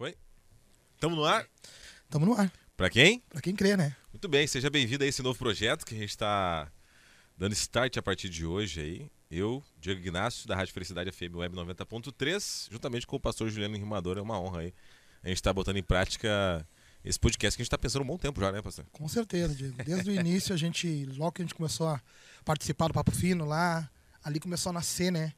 Foi? Tamo no ar? Tamo no ar. Pra quem? Pra quem crê, né? Muito bem, seja bem-vindo a esse novo projeto que a gente está dando start a partir de hoje aí. Eu, Diego Ignacio, da Rádio Felicidade FM Web 90.3, juntamente com o pastor Juliano Rimador, é uma honra aí. A gente está botando em prática esse podcast que a gente está pensando um bom tempo já, né, pastor? Com certeza, Diego. Desde o início, a gente, logo que a gente começou a participar do Papo Fino lá, ali começou a nascer, né?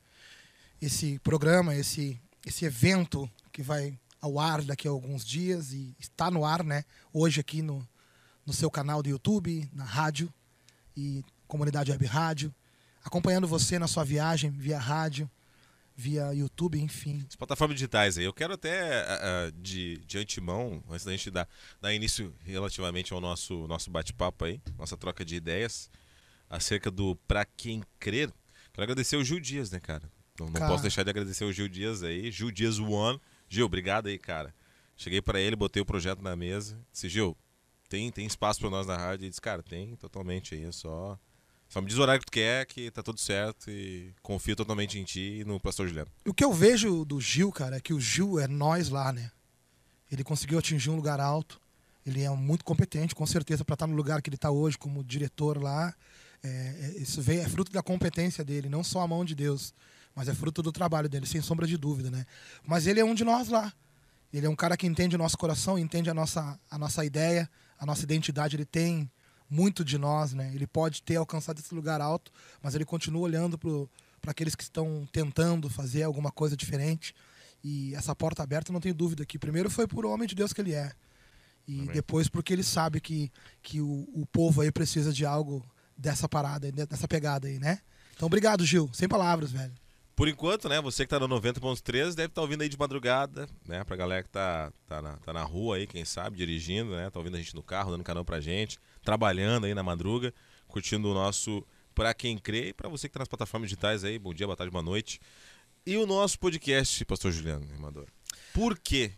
Esse programa, esse, esse evento que vai ao ar daqui a alguns dias e está no ar, né? Hoje aqui no, no seu canal do YouTube, na rádio e comunidade web rádio, acompanhando você na sua viagem via rádio, via YouTube, enfim. As plataformas digitais aí. Eu quero até, uh, de, de antemão, antes da gente dar, dar início relativamente ao nosso, nosso bate-papo aí, nossa troca de ideias, acerca do Pra Quem Crer, quero agradecer o Gil Dias, né, cara? Não, não Cara. posso deixar de agradecer o Gil Dias aí. Gil Dias One. Gil, obrigado aí, cara. Cheguei para ele, botei o projeto na mesa. Disse, Gil, tem, tem espaço para nós na rádio? Ele disse, cara, tem totalmente aí. É só, só me diz o horário que tu quer, que tá tudo certo. E confio totalmente em ti e no pastor Juliano. O que eu vejo do Gil, cara, é que o Gil é nós lá, né? Ele conseguiu atingir um lugar alto. Ele é muito competente, com certeza, para estar no lugar que ele está hoje como diretor lá. É, é, isso veio, é fruto da competência dele, não só a mão de Deus, mas é fruto do trabalho dele, sem sombra de dúvida, né? Mas ele é um de nós lá. Ele é um cara que entende o nosso coração, entende a nossa, a nossa ideia, a nossa identidade. Ele tem muito de nós, né? Ele pode ter alcançado esse lugar alto, mas ele continua olhando para aqueles que estão tentando fazer alguma coisa diferente. E essa porta aberta, não tenho dúvida que primeiro foi por homem de Deus que ele é. E Amém. depois porque ele sabe que, que o, o povo aí precisa de algo dessa parada, dessa pegada aí, né? Então obrigado, Gil. Sem palavras, velho. Por enquanto, né, você que tá no 90.3 deve estar ouvindo aí de madrugada, né, pra galera que tá, tá, na, tá na rua aí, quem sabe, dirigindo, né, tá ouvindo a gente no carro, dando canal pra gente, trabalhando aí na madruga, curtindo o nosso Pra Quem Crê e pra você que tá nas plataformas digitais aí, bom dia, boa tarde, boa noite. E o nosso podcast, pastor Juliano Rimador. Por quê?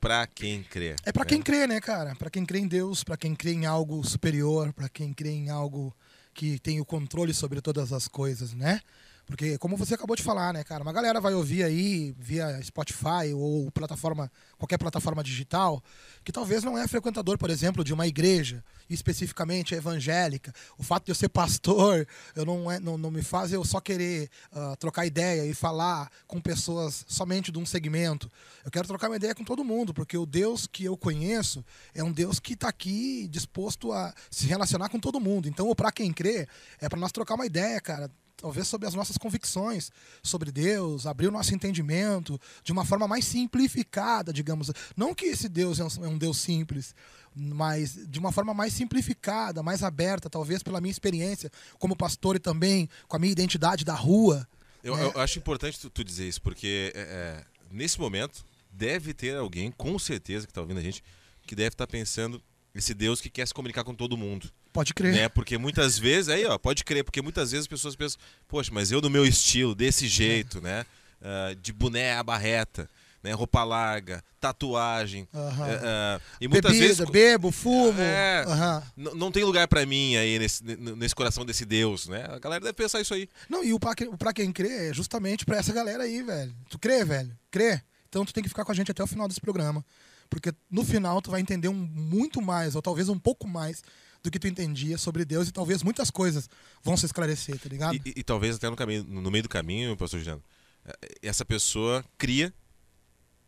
Pra quem crê. É pra quem crê, né, cara? Pra quem crê em Deus, pra quem crê em algo superior, pra quem crê em algo que tem o controle sobre todas as coisas, né? Porque, como você acabou de falar, né, cara? Uma galera vai ouvir aí via Spotify ou plataforma, qualquer plataforma digital, que talvez não é frequentador, por exemplo, de uma igreja, especificamente evangélica. O fato de eu ser pastor, eu não, é, não, não me faz eu só querer ah, trocar ideia e falar com pessoas somente de um segmento. Eu quero trocar uma ideia com todo mundo, porque o Deus que eu conheço é um Deus que está aqui disposto a se relacionar com todo mundo. Então, para quem crê, é para nós trocar uma ideia, cara talvez sobre as nossas convicções sobre Deus, abrir o nosso entendimento de uma forma mais simplificada, digamos. Não que esse Deus é um, é um Deus simples, mas de uma forma mais simplificada, mais aberta, talvez pela minha experiência como pastor e também com a minha identidade da rua. Eu, É. eu acho importante tu, tu dizer isso, porque é, é, nesse momento deve ter alguém, com certeza, que está ouvindo a gente, que deve estar pensando esse Deus que quer se comunicar com todo mundo. Pode crer. Né? Porque muitas vezes, aí, ó, pode crer, porque muitas vezes as pessoas pensam, poxa, mas eu no meu estilo, desse jeito, né? Ah, de boné à barreta, né? Roupa larga, tatuagem. Aham. eh, ah, e muitas Bebida, vezes. bebo, fumo. É. Aham. n- Não tem lugar pra mim aí nesse, nesse coração desse Deus, né? A galera deve pensar isso aí. Não, e o pra, o pra quem crê é justamente pra essa galera aí, velho. Tu crê, velho? Crê? Então tu tem que ficar com a gente até o final desse programa. Porque no final tu vai entender um, muito mais, ou talvez um pouco mais, do que tu entendia sobre Deus e talvez muitas coisas vão se esclarecer, tá ligado? E, e- e talvez até no, caminho, no meio do caminho, pastor Juliano, eh, essa pessoa cria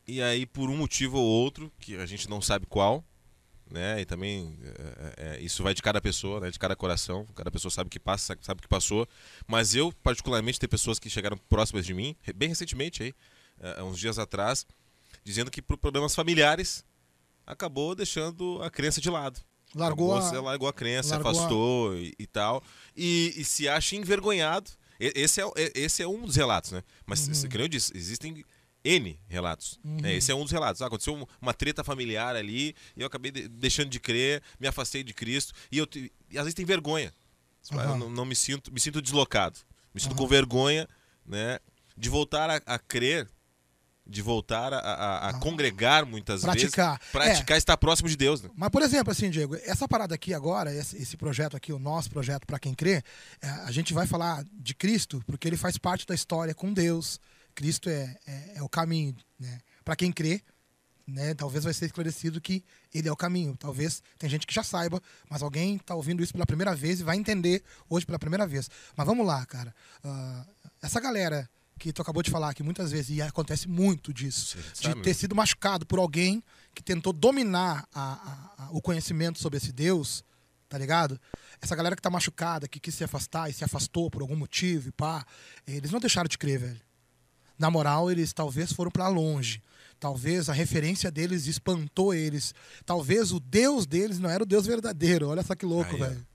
e aí por um motivo ou outro, que a gente não sabe qual, né? E também eh, eh, isso vai de cada pessoa, né? De cada coração, cada pessoa sabe o que passa, sabe o que passou. Mas eu, particularmente, tem pessoas que chegaram próximas de mim, bem recentemente aí, eh, uns dias atrás, dizendo que por problemas familiares acabou deixando a crença de lado. Largou Acabou, a- largou a crença, largou a- afastou e, e tal. E, e se acha envergonhado. Esse é, esse é um dos relatos, né? Mas, Uhum. nem eu disse, existem N relatos. né? Esse é um dos relatos. Ah, aconteceu um- uma treta familiar ali, e eu acabei de- deixando de crer, me afastei de Cristo, e, eu, e às vezes tem vergonha. Aham. Eu não, não me sinto, me sinto deslocado. Me sinto Aham. com vergonha, né? De voltar a, a crer, de voltar a, a- a congregar muitas Praticar. vezes. Praticar, estar próximo de Deus, né? Mas, por exemplo, assim, Diego, essa parada aqui agora, esse, esse projeto aqui, o nosso projeto para quem crê, é, a gente vai falar de Cristo, porque ele faz parte da história com Deus. Cristo é, é, é o caminho, né? Para quem crê, né? Talvez vai ser esclarecido que ele é o caminho. Talvez tem gente que já saiba, mas alguém está ouvindo isso pela primeira vez e vai entender hoje pela primeira vez. Mas vamos lá, cara. Uh, essa galera que tu acabou de falar, que muitas vezes, e acontece muito disso, de ter sido machucado por alguém que tentou dominar a, a, a, o conhecimento sobre esse Deus, tá ligado? Essa galera que tá machucada, que quis se afastar e se afastou por algum motivo e pá, eles não deixaram de crer, velho. Na moral, eles talvez foram para longe. Talvez a referência deles espantou eles. Talvez o Deus deles não era o Deus verdadeiro. Olha só que louco, velho.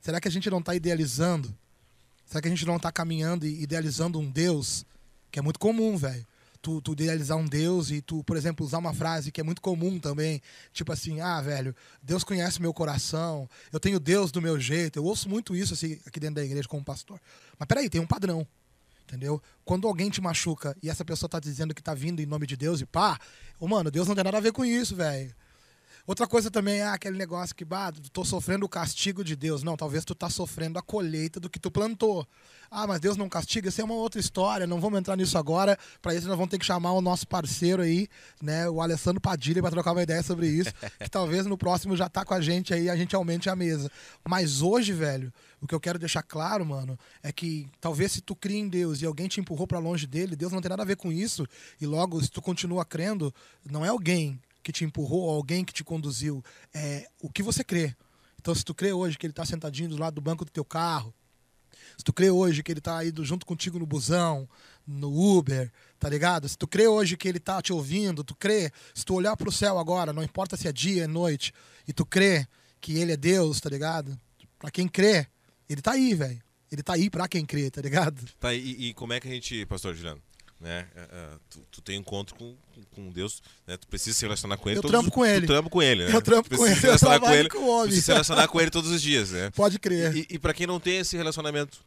Será que a gente não tá idealizando? Será que a gente não está caminhando e idealizando um Deus que é muito comum, velho? Tu, tu, idealizar um Deus e tu, por exemplo, usar uma frase que é muito comum também, tipo assim, ah, velho, Deus conhece meu coração, eu tenho Deus do meu jeito. Eu ouço muito isso assim, aqui dentro da igreja como pastor. Mas peraí, tem um padrão. Entendeu? Quando alguém te machuca e essa pessoa tá dizendo que tá vindo em nome de Deus e pá, oh, mano, Deus não tem nada a ver com isso, velho. Outra coisa também é aquele negócio que, bah, tô sofrendo o castigo de Deus. Não, talvez tu tá sofrendo a colheita do que tu plantou. Ah, mas Deus não castiga, isso é uma outra história, não vamos entrar nisso agora. Para isso nós vamos ter que chamar o nosso parceiro aí, né, o Alessandro Padilha, para trocar uma ideia sobre isso, que talvez no próximo já tá com a gente aí, a gente aumente a mesa. Mas hoje, velho, o que eu quero deixar claro, mano, é que talvez se tu cria em Deus e alguém te empurrou para longe dele, Deus não tem nada a ver com isso, e logo se tu continua crendo, não é alguém que te empurrou, alguém que te conduziu, é o que você crê. Então, se tu crê hoje que ele está sentadinho do lado do banco do teu carro, se tu crê hoje que ele está aí junto contigo no busão, no Uber, tá ligado? Se tu crê hoje que ele está te ouvindo, tu crê, se tu olhar para o céu agora, não importa se é dia, é noite, e tu crê que ele é Deus, tá ligado? Para quem crê, ele está aí, velho. Ele está aí para quem crê, tá ligado? Tá, e, e como é que a gente, pastor Juliano? Né? É, é, tu, tu, tem encontro com, com Deus, né? Tu precisa se relacionar com ele. Eu todos, trampo com ele. Tu trampo com ele, né? Eu trampo com ele. Se relacionar com ele. Com o homem. se relacionar com ele todos os dias, né? Pode crer. E, e para quem não tem esse relacionamento,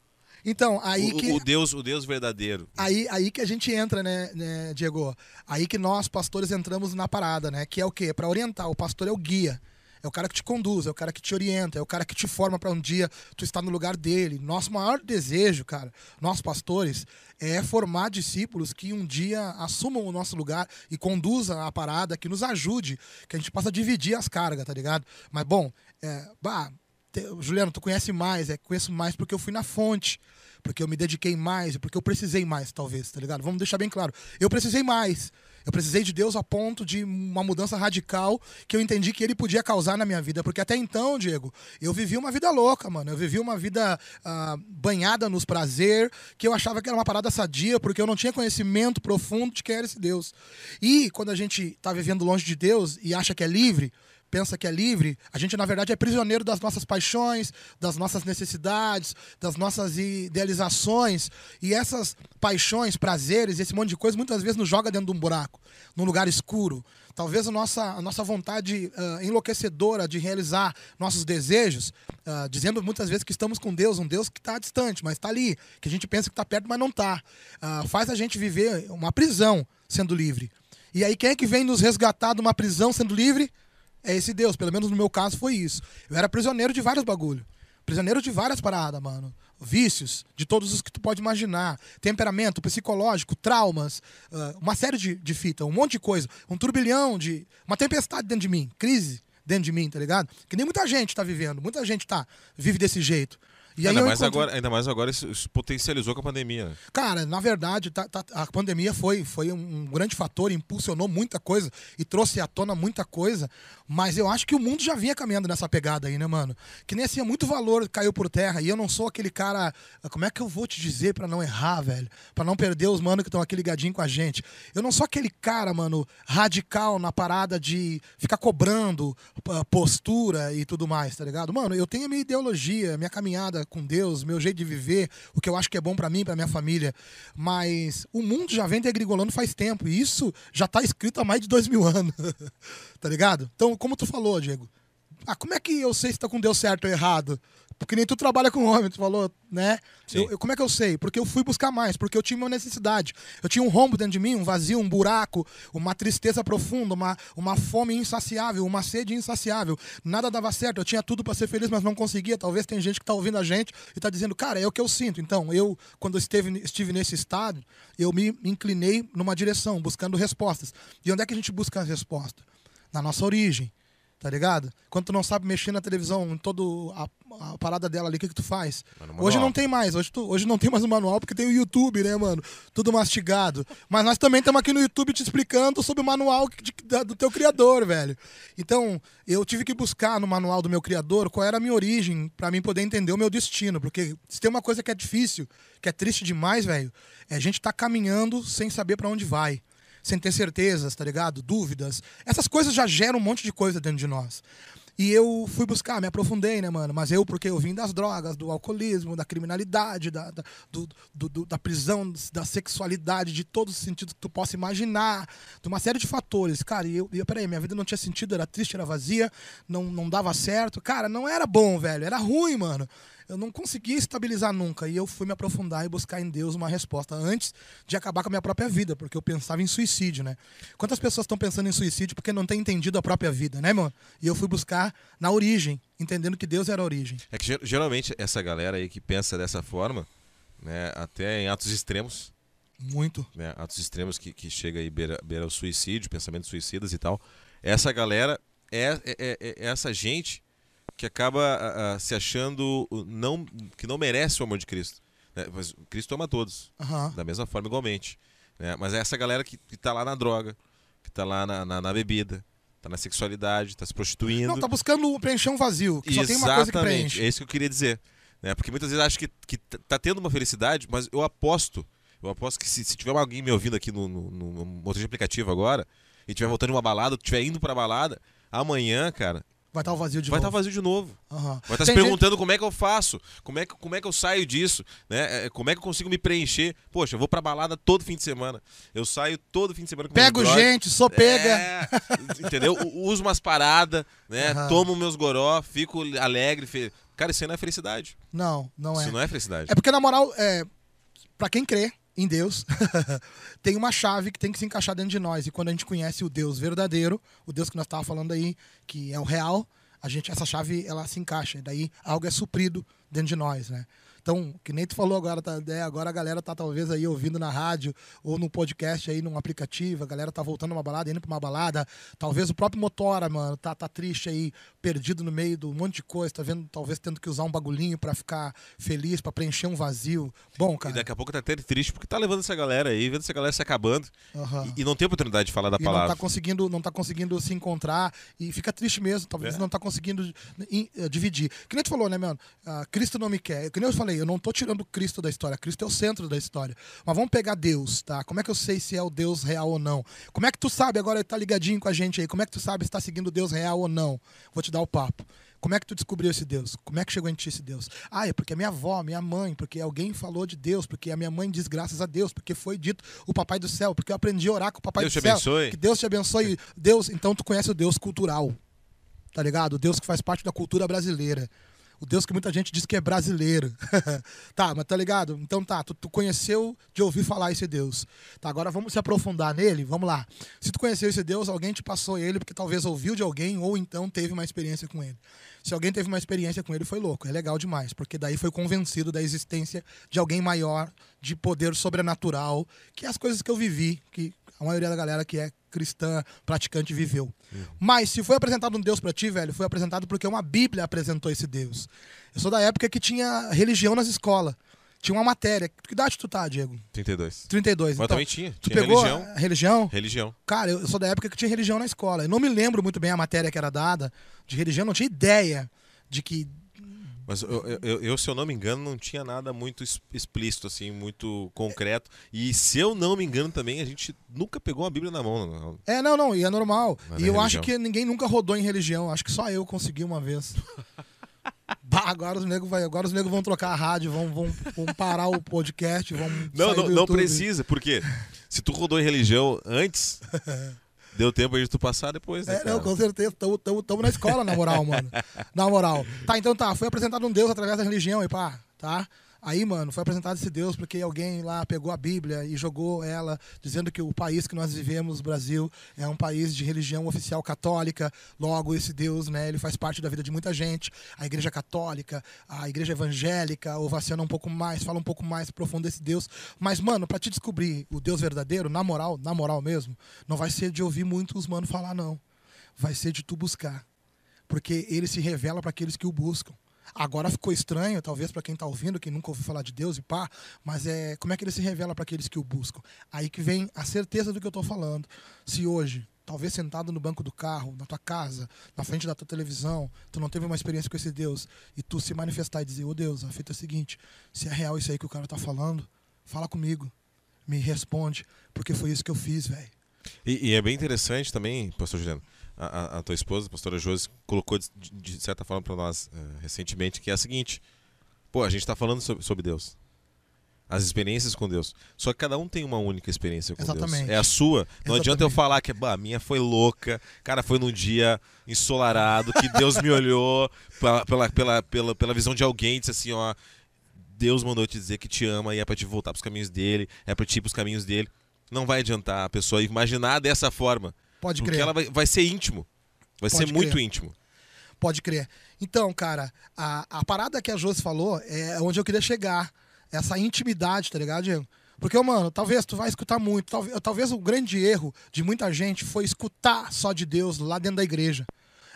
então, aí o, que. O Deus, o Deus verdadeiro. Aí, aí que a gente entra, né, né, Diego? Aí que nós, pastores, entramos na parada, né? Que é o quê? Para orientar. O pastor é o guia. É o cara que te conduz, é o cara que te orienta, é o cara que te forma para um dia tu estar no lugar dele. Nosso maior desejo, cara, nós pastores, é formar discípulos que um dia assumam o nosso lugar e conduzam a parada, que nos ajude, que a gente possa dividir as cargas, tá ligado? Mas, bom, é, bah, te, Juliano, tu conhece mais, é, conheço mais porque eu fui na fonte, porque eu me dediquei mais, porque eu precisei mais, talvez, tá ligado? Vamos deixar bem claro. Eu precisei mais. Eu precisei de Deus a ponto de uma mudança radical que eu entendi que ele podia causar na minha vida. Porque até então, Diego, eu vivi uma vida louca, mano. Eu vivi uma vida uh, banhada nos prazer, que eu achava que era uma parada sadia, porque eu não tinha conhecimento profundo de quem era esse Deus. E quando a gente tá vivendo longe de Deus e acha que é livre, pensa que é livre, a gente na verdade é prisioneiro das nossas paixões, das nossas necessidades, das nossas idealizações. E essas paixões, prazeres, esse monte de coisa muitas vezes nos joga dentro de um buraco, num lugar escuro. Talvez a nossa, a nossa vontade uh, enlouquecedora de realizar nossos desejos, uh, dizendo muitas vezes que estamos com Deus, um Deus que está distante, mas está ali, que a gente pensa que está perto, mas não está, uh, faz a gente viver uma prisão sendo livre. E aí, quem é que vem nos resgatar de uma prisão sendo livre? É esse Deus. Pelo menos no meu caso foi isso. Eu era prisioneiro de vários bagulho. Prisioneiro de várias paradas, mano. Vícios, de todos os que tu pode imaginar. Temperamento psicológico, traumas, uh, uma série de, de fita, um monte de coisa. Um turbilhão de. Uma tempestade dentro de mim, crise dentro de mim, tá ligado? Que nem muita gente tá vivendo. Muita gente tá, vive desse jeito. E ainda, mais encontro... agora, ainda mais agora isso, isso, potencializou com a pandemia. Cara, na verdade, tá, tá, a pandemia foi, foi um grande fator, impulsionou muita coisa e trouxe à tona muita coisa, mas eu acho que o mundo já vinha caminhando nessa pegada aí, né, mano? Que nem assim, muito valor caiu por terra e eu não sou aquele cara. Como é que eu vou te dizer para não errar, velho? para não perder os manos que estão aqui ligadinho com a gente. Eu não sou aquele cara, mano, radical na parada de ficar cobrando postura e tudo mais, tá ligado? Mano, eu tenho a minha ideologia, a minha caminhada com Deus, meu jeito de viver, o que eu acho que é bom para mim, para minha família. Mas o mundo já vem degringolando faz tempo e isso já tá escrito há mais de dois mil anos, tá ligado? Então, como tu falou, Diego, Ah, como é que eu sei se tá com Deus certo ou errado? Porque nem tu trabalha com homem, tu falou, né? Eu- eu- como é que eu sei? Porque eu fui buscar mais, porque eu tinha uma necessidade. Eu tinha um rombo dentro de mim, um vazio, um buraco, uma tristeza profunda, uma, uma fome insaciável, uma sede insaciável. Nada dava certo, eu tinha tudo para ser feliz, mas não conseguia. Talvez tem gente que tá ouvindo a gente e tá dizendo, cara, é o que eu sinto. Então, eu, quando esteve, estive nesse estado, eu me inclinei numa direção, buscando respostas. E onde é que a gente busca as respostas? Na nossa origem. Tá ligado? Quando tu não sabe mexer na televisão, em toda a, a parada dela ali, o que, que tu faz? Mas no Hoje não tem mais, hoje, tu- hoje não tem mais o manual porque tem o YouTube, né, mano? Tudo mastigado. Mas nós também estamos aqui no YouTube te explicando sobre o manual de- da- do teu criador, velho. Então, eu tive que buscar no manual do meu criador qual era a minha origem pra mim poder entender o meu destino. Porque se tem uma coisa que é difícil, que é triste demais, velho, é a gente tá caminhando sem saber pra onde vai sem ter certezas, tá ligado? Dúvidas. Essas coisas já geram um monte de coisa dentro de nós. E eu fui buscar, me aprofundei, né, mano? Mas eu, porque eu vim das drogas, do alcoolismo, da criminalidade, da, da, do- do- da prisão, da sexualidade, de todos os sentidos que tu possa imaginar, de uma série de fatores. Cara, e eu, e eu peraí, minha vida não tinha sentido, era triste, era vazia, não, não dava certo. Cara, não era bom, velho, era ruim, mano. Eu não conseguia estabilizar nunca. E eu fui me aprofundar e buscar em Deus uma resposta antes de acabar com a minha própria vida, porque eu pensava em suicídio, né? Quantas pessoas estão pensando em suicídio porque não têm entendido a própria vida, né, mano? E eu fui buscar na origem, entendendo que Deus era a origem. É que ger- geralmente essa galera aí que pensa dessa forma, né, até em atos extremos, Muito. né, atos extremos que, que chega aí beira, beira o suicídio, pensamentos suicidas e tal, essa galera é, é- é- é essa gente que acaba se achando não, que não merece o amor de Cristo. né? Mas Cristo ama todos, Aham. da mesma forma igualmente. né? Mas é essa galera que, que tá lá na droga, que tá lá na, na, na bebida, tá na sexualidade, tá se prostituindo. Não, tá buscando preencher um vazio, que só tem uma coisa que Exatamente, preenche. é isso que eu queria dizer. Né? Porque muitas vezes acho que, que t- tá tendo uma felicidade, mas eu aposto, eu aposto que se, se tiver alguém me ouvindo aqui no, no, no motor de aplicativo agora, e estiver voltando de uma balada, estiver indo pra balada, amanhã, cara, Vai estar o vazio de vai estar novo. vazio de novo. Aham. Vai estar Tem se gente- perguntando como é que eu faço, como é que, como é que eu saio disso, né? É, Como é que eu consigo me preencher? Poxa, eu vou pra balada todo fim de semana. Eu saio todo fim de semana com Pego gente, sou pega. É, entendeu? Uso umas paradas, né? Aham. Tomo meus goró, fico alegre. Fe... Cara, isso aí não é felicidade. Não, não é. Isso não é felicidade. É porque, na moral, é, para quem crê em Deus, tem uma chave que tem que se encaixar dentro de nós. E quando a gente conhece o Deus verdadeiro, o Deus que nós estávamos falando aí, que é o real, a gente, essa chave ela se encaixa. E daí algo é suprido dentro de nós, né? Então, que nem tu falou agora, tá, né, agora a galera tá talvez aí ouvindo na rádio ou no podcast aí, num aplicativo, a galera tá voltando uma balada, indo pra uma balada. Talvez o próprio Motora, mano, tá, tá triste aí, perdido no meio do monte de coisa, tá vendo, talvez tendo que usar um bagulhinho pra ficar feliz, pra preencher um vazio. Bom, E cara. daqui a pouco tá até triste porque tá levando essa galera aí, vendo essa galera se acabando. aham. E, e não tem oportunidade de falar da E não palavra. tá conseguindo, não tá conseguindo se encontrar e fica triste mesmo. Talvez É. não tá conseguindo in- eh, dividir. Que nem tu falou, né, mano? Ah, Cristo não me quer. Que nem eu falei, eu não tô tirando Cristo da história. Cristo é o centro da história. Mas vamos pegar Deus, tá? Como é que eu sei se é o Deus real ou não? Como é que tu sabe agora tá ligadinho com a gente aí? Como é que tu sabe se tá seguindo Deus real ou não? Vou te dar o papo. Como é que tu descobriu esse Deus? Como é que chegou em ti esse Deus? Ah, é porque a minha avó, minha mãe, porque alguém falou de Deus, porque a minha mãe diz graças a Deus, porque foi dito o papai do céu, porque eu aprendi a orar com o papai Deus do te céu. abençoe. Que Deus te abençoe. Deus, então tu conhece o Deus cultural. Tá ligado? O Deus que faz parte da cultura brasileira. O Deus que muita gente diz que é brasileiro. tá, mas tá ligado? Então tá, tu, tu conheceu de ouvir falar esse Deus. Tá, agora vamos se aprofundar nele? Vamos lá. Se tu conheceu esse Deus, alguém te passou ele porque talvez ouviu de alguém ou então teve uma experiência com ele. Se alguém teve uma experiência com ele, foi louco. É legal demais, porque daí foi convencido da existência de alguém maior, de poder sobrenatural, que é as coisas que eu vivi, que a maioria da galera que é cristã, praticante, viveu. Mas se foi apresentado um Deus pra ti, velho, foi apresentado porque uma Bíblia apresentou esse Deus. Eu sou da época que tinha religião nas escolas. Tinha uma matéria. Que idade tu tá, Diego? 32. 32. Mas então, também tinha. tu Tinha pegou religião. religião? Religião. Cara, eu sou da época que tinha religião na escola. Eu não me lembro muito bem a matéria que era dada de religião, não tinha ideia de que. Mas eu, eu- eu- se eu não me engano, não tinha nada muito explícito, assim, muito concreto. E se eu não me engano também, a gente nunca pegou uma Bíblia na mão. não. É, não, não, e é normal. Mas e eu acho religião. que ninguém nunca rodou em religião. Acho que só eu consegui uma vez. Bah, agora os negros vai, agora os negros vão trocar a rádio, vão, vão, vão parar o podcast, vão Não, não, não precisa, porque se tu rodou em religião antes Deu tempo aí de tu passar depois, né? É, não, com certeza. Estamos na escola, na moral, mano. Na moral. Tá, então tá. Foi apresentado um Deus através da religião e pá, tá? Aí, mano, foi apresentado esse Deus porque alguém lá pegou a Bíblia e jogou ela, dizendo que o país que nós vivemos, Brasil, é um país de religião oficial católica. Logo, esse Deus, né, ele faz parte da vida de muita gente. A igreja católica, a igreja evangélica, ovaciona um pouco mais, fala um pouco mais profundo desse Deus. Mas, mano, pra te descobrir o Deus verdadeiro, na moral, na moral mesmo, não vai ser de ouvir muitos mano falar, não. Vai ser de tu buscar. Porque ele se revela para aqueles que o buscam. Agora ficou estranho, talvez para quem está ouvindo, quem nunca ouviu falar de Deus e pá, mas é como é que ele se revela para aqueles que o buscam? Aí que vem a certeza do que eu estou falando. Se hoje, talvez sentado no banco do carro, na tua casa, na frente da tua televisão, tu não teve uma experiência com esse Deus e tu se manifestar e dizer: "Ô Deus, a fita é a seguinte, se é real isso aí que o cara está falando, fala comigo, me responde, porque foi isso que eu fiz, velho." E, e é bem interessante também, pastor Juliano, a, a- tua esposa, a pastora Josi, colocou de, de certa forma para nós eh, recentemente, que é a seguinte: pô, a gente está falando sobre, sobre Deus. As experiências com Deus. Só que cada um tem uma única experiência com Exatamente. Deus. É a sua. Não adianta eu Exatamente. falar que bah, a minha foi louca. Cara, foi num dia ensolarado que Deus me olhou pela, pela, pela, pela, pela visão de alguém disse assim: ó, Deus mandou te dizer que te ama e é para te voltar para os caminhos dele, é para te ir para os caminhos dele. Não vai adiantar a pessoa imaginar dessa forma. Pode Porque crer. ela vai, vai ser íntimo. Vai Pode ser muito crer. íntimo. Pode crer. Então, cara, a, a parada que a Josi falou é onde eu queria chegar. Essa intimidade, tá ligado, Diego? Porque, mano, talvez tu vai escutar muito. Talvez, talvez o grande erro de muita gente foi escutar só de Deus lá dentro da igreja.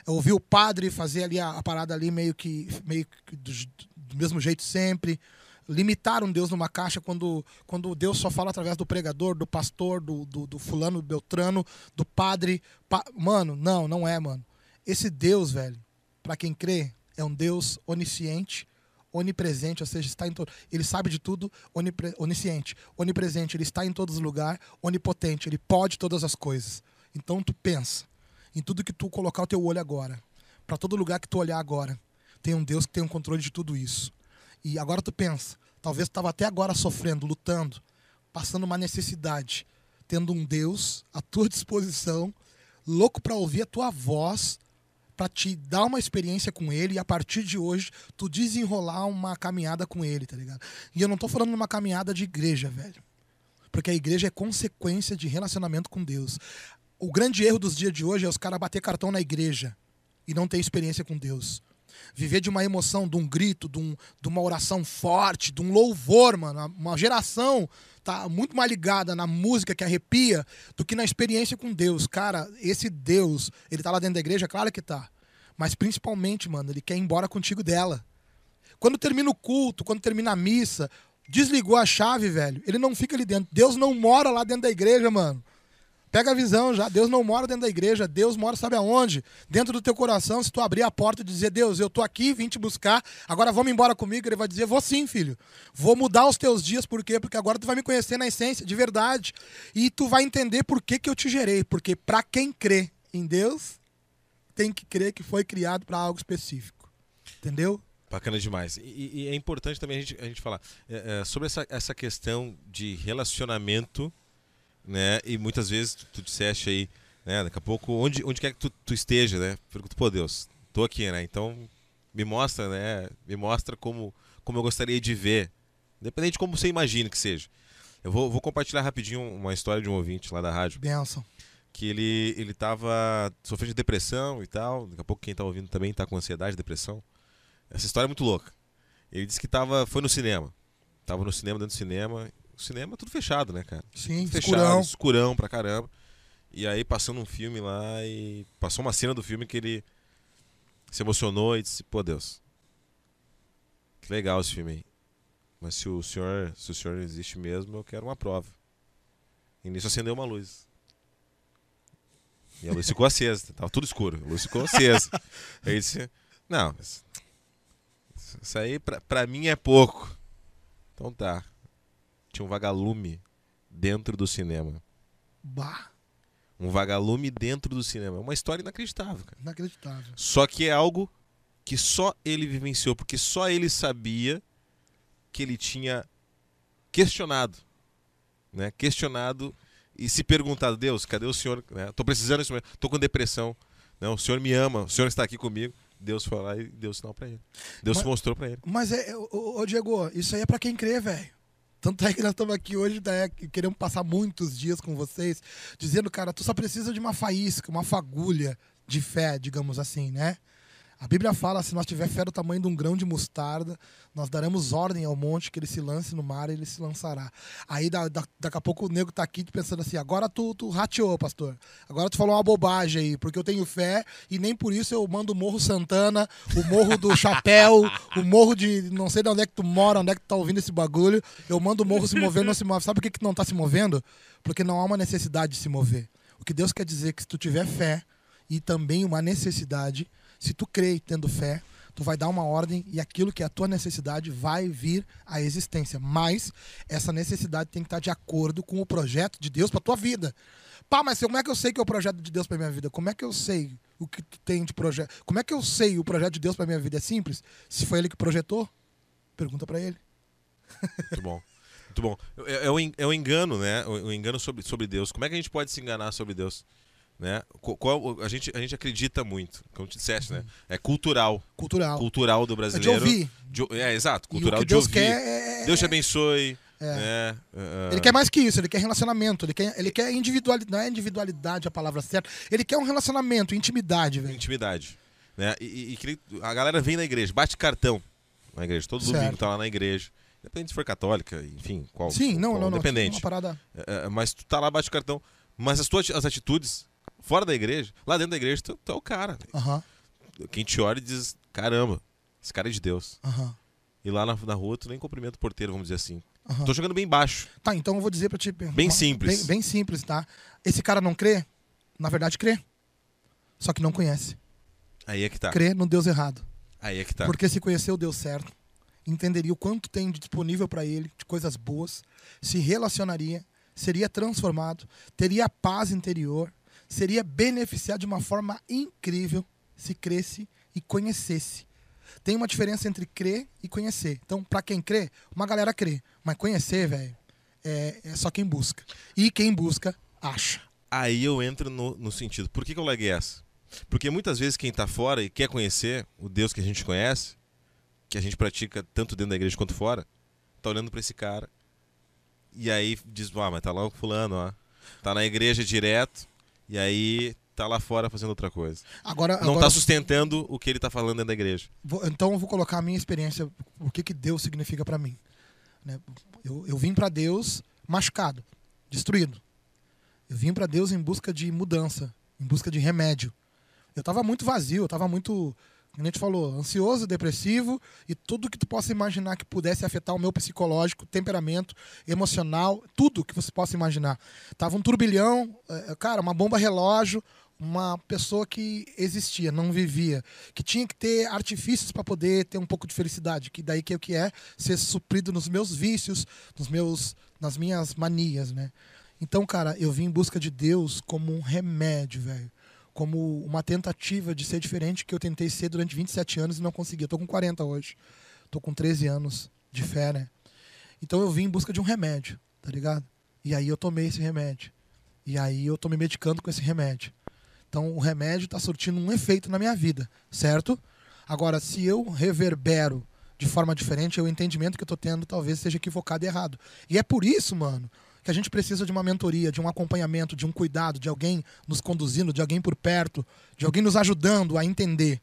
Eu ouvi o padre fazer ali a, a parada ali meio que, meio que do, do mesmo jeito sempre. Limitaram Deus numa caixa quando, quando Deus só fala através do pregador, do pastor, do, do, do fulano, do beltrano, do padre. Pa- Mano, não, não é, mano. Esse Deus, velho, para quem crê, é um Deus onisciente, onipresente, ou seja, está em todo. Ele sabe de tudo, onipre... onisciente, onipresente, ele está em todos os lugares, onipotente, ele pode todas as coisas. Então tu pensa em tudo que tu colocar o teu olho agora, para todo lugar que tu olhar agora, tem um Deus que tem um controle de tudo isso. E agora tu pensa, talvez tu estava até agora sofrendo, lutando, passando uma necessidade, tendo um Deus à tua disposição, louco para ouvir a tua voz, para te dar uma experiência com ele e a partir de hoje tu desenrolar uma caminhada com ele, tá ligado? E eu não tô falando de uma caminhada de igreja, velho. Porque a igreja é consequência de relacionamento com Deus. O grande erro dos dias de hoje é os caras bater cartão na igreja e não ter experiência com Deus. Viver de uma emoção, de um grito, de, um- de uma oração forte, de um louvor, mano. Uma geração tá muito mais ligada na música que arrepia do que na experiência com Deus. Cara, esse Deus, ele tá lá dentro da igreja? Claro que tá. Mas principalmente, mano, ele quer ir embora contigo dela. Quando termina o culto, quando termina a missa, desligou a chave, velho. Ele não fica ali dentro. Deus não mora lá dentro da igreja, mano. Pega a visão já. Deus não mora dentro da igreja. Deus mora, sabe aonde? Dentro do teu coração. Se tu abrir a porta e dizer, Deus, eu tô aqui, vim te buscar. Agora vamos embora comigo. Ele vai dizer, vou sim, filho. Vou mudar os teus dias. Por quê? Porque agora tu vai me conhecer na essência, de verdade. E tu vai entender por que, que eu te gerei. Porque pra quem crê em Deus, tem que crer que foi criado pra algo específico. Entendeu? Bacana demais. E, e é importante também a gente, a gente falar é, é, sobre essa, essa questão de relacionamento, né? E muitas vezes tu, tu disseste aí, né? Daqui a pouco, onde, onde quer que tu, tu esteja, né? Pergunto, pô, Deus, tô aqui, né? Então, me mostra, né? Me mostra como, como eu gostaria de ver. Independente de como você imagina que seja. Eu vou, vou compartilhar rapidinho uma história de um ouvinte lá da rádio Benção. que ele ele tava sofrendo de depressão e tal. Daqui a pouco quem tá ouvindo também tá com ansiedade, depressão. Essa história é muito louca. Ele disse que tava foi no cinema. Tava no cinema, dentro do cinema. O cinema tudo fechado, né, cara? Sim, Tudo escurão. escurão pra caramba. E aí passando um filme lá e passou uma cena do filme que ele se emocionou e disse: "Pô, Deus. Que legal esse filme aí. Mas se o senhor, se o senhor existe mesmo, eu quero uma prova." E nisso acendeu uma luz. E a luz ficou acesa. Tava tudo escuro. A luz ficou acesa. Aí disse: Não, mas isso aí pra, pra mim é pouco. Então tá. Tinha um vagalume dentro do cinema. Bah, Um vagalume dentro do cinema. É uma história inacreditável, cara. inacreditável. Só que é algo que só ele vivenciou, porque só ele sabia que ele tinha questionado, né? Questionado e se perguntar, Deus, cadê o Senhor? Né? Tô precisando disso mesmo, tô com depressão. Né? O Senhor me ama, o Senhor está aqui comigo. Deus foi lá e deu sinal para ele. Deus Mas- mostrou para ele. Mas, é, ô, ô, Diego, isso aí é pra quem crê, velho. Tanto é que nós estamos aqui hoje, né, que queremos passar muitos dias com vocês, dizendo, cara, tu só precisa de uma faísca, uma fagulha de fé, digamos assim, né? A Bíblia fala, se nós tiver fé do tamanho de um grão de mostarda, nós daremos ordem ao monte que ele se lance no mar e ele se lançará. Aí da, da- daqui a pouco o nego tá aqui pensando assim, agora tu, tu rateou, pastor. Agora tu falou uma bobagem aí, porque eu tenho fé e nem por isso eu mando o Morro Santana, o Morro do Chapéu, o Morro de não sei de onde é que tu mora, onde é que tu tá ouvindo esse bagulho. Eu mando o morro se mover, não se move. Sabe por que, que não tá se movendo? Porque não há uma necessidade de se mover. O que Deus quer dizer é que se tu tiver fé e também uma necessidade, se tu crê tendo fé, tu vai dar uma ordem e aquilo que é a tua necessidade vai vir à existência. Mas essa necessidade tem que estar de acordo com o projeto de Deus para tua vida. Pá, mas como é que eu sei que é o projeto de Deus para minha vida? Como é que eu sei o que tu tem de projeto? Como é que eu sei o projeto de Deus para minha vida? É simples. Se foi ele que projetou, pergunta para ele. Muito bom. Muito bom. É, é en- é o engano, né? O, o engano sobre, sobre Deus. Como é que a gente pode se enganar sobre Deus? Né? Qual, a, gente, a gente acredita muito, como tu disseste, né? É cultural. Cultural. Cultural do É de brasileiro. ouvir. De é, exato. Cultural de Deus ouvir. quer é- Deus te abençoe. É. Né? É, Ele quer mais que isso, ele quer relacionamento, ele quer, ele quer individualidade, não é individualidade a palavra certa, ele quer um relacionamento, intimidade, velho. intimidade. Né? E, e- a galera vem na igreja, bate cartão na igreja. Todo Certo. domingo tá lá na igreja. Independente se for católica, enfim, qual. Sim, não, qual, não, não. Independente. Uma parada. É, é, mas tu tá lá, bate cartão. Mas as tuas as atitudes, fora da igreja, lá dentro da igreja, tu, tu é o cara. Aham, Quem te olha e diz, caramba, esse cara é de Deus. E lá na, na rua tu nem cumprimenta o porteiro, vamos dizer assim. aham. Tô jogando bem baixo. Tá, então eu vou dizer pra ti. Bem uma- simples. Bem, bem simples, tá? Esse cara não crê? Na verdade, crê. Só que não conhece. Aí é que tá. Crê no Deus errado. Aí é que tá. Porque se conhecer o Deus certo, entenderia o quanto tem de disponível para ele de coisas boas, se relacionaria, seria transformado, teria paz interior, seria beneficiado de uma forma incrível se cresce e conhecesse. Tem uma diferença entre crer e conhecer. Então, para quem crê, uma galera crê, mas conhecer, velho, é, é só quem busca. E quem busca, acha. Aí eu entro no, no sentido. Por que, que eu larguei essa? Porque muitas vezes quem tá fora e quer conhecer o Deus que a gente conhece, que a gente pratica tanto dentro da igreja quanto fora, tá olhando pra esse cara. E aí diz, ah, mas tá lá o fulano, ó. Tá na igreja direto, e aí tá lá fora fazendo outra coisa. Agora, Não agora tá sustentando o que ele tá falando dentro da igreja. Vou- então eu vou colocar a minha experiência, o que, que Deus significa para mim. né? Eu, eu vim para Deus machucado, destruído. Eu vim para Deus em busca de mudança, em busca de remédio. Eu tava muito vazio, eu tava muito, a gente falou, ansioso, depressivo e tudo que tu possa imaginar que pudesse afetar o meu psicológico, temperamento, emocional, tudo que você possa imaginar. Tava um turbilhão, eh, cara, uma bomba relógio, uma pessoa que existia, não vivia, que tinha que ter artifícios para poder ter um pouco de felicidade, que daí que é o que é ser suprido nos meus vícios, nos meus nas minhas manias, né? Então, cara, eu vim em busca de Deus como um remédio, velho. Como uma tentativa de ser diferente que eu tentei ser durante 27 anos e não consegui. Eu tô com 40 hoje. Tô com 13 anos de fé, né? Então eu vim em busca de um remédio, tá ligado? E aí eu tomei esse remédio. E aí eu tô me medicando com esse remédio. Então o remédio está surtindo um efeito na minha vida, certo? Agora, se eu reverbero de forma diferente, o entendimento que eu tô tendo talvez seja equivocado e errado. E é por isso, mano, que a gente precisa de uma mentoria, de um acompanhamento, de um cuidado, de alguém nos conduzindo, de alguém por perto, de alguém nos ajudando a entender.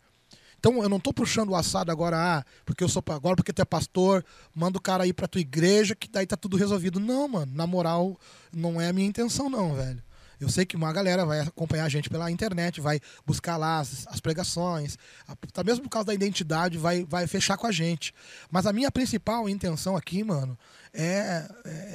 Então eu não tô puxando o assado agora, ah, porque eu sou agora porque tu é pastor, manda o cara ir pra tua igreja que daí tá tudo resolvido. Não, mano, na moral, não é a minha intenção não, velho. Eu sei que uma galera vai acompanhar a gente pela internet, vai buscar lá as, as pregações, tá mesmo por causa da identidade, vai, vai fechar com a gente. Mas a minha principal intenção aqui, mano, é,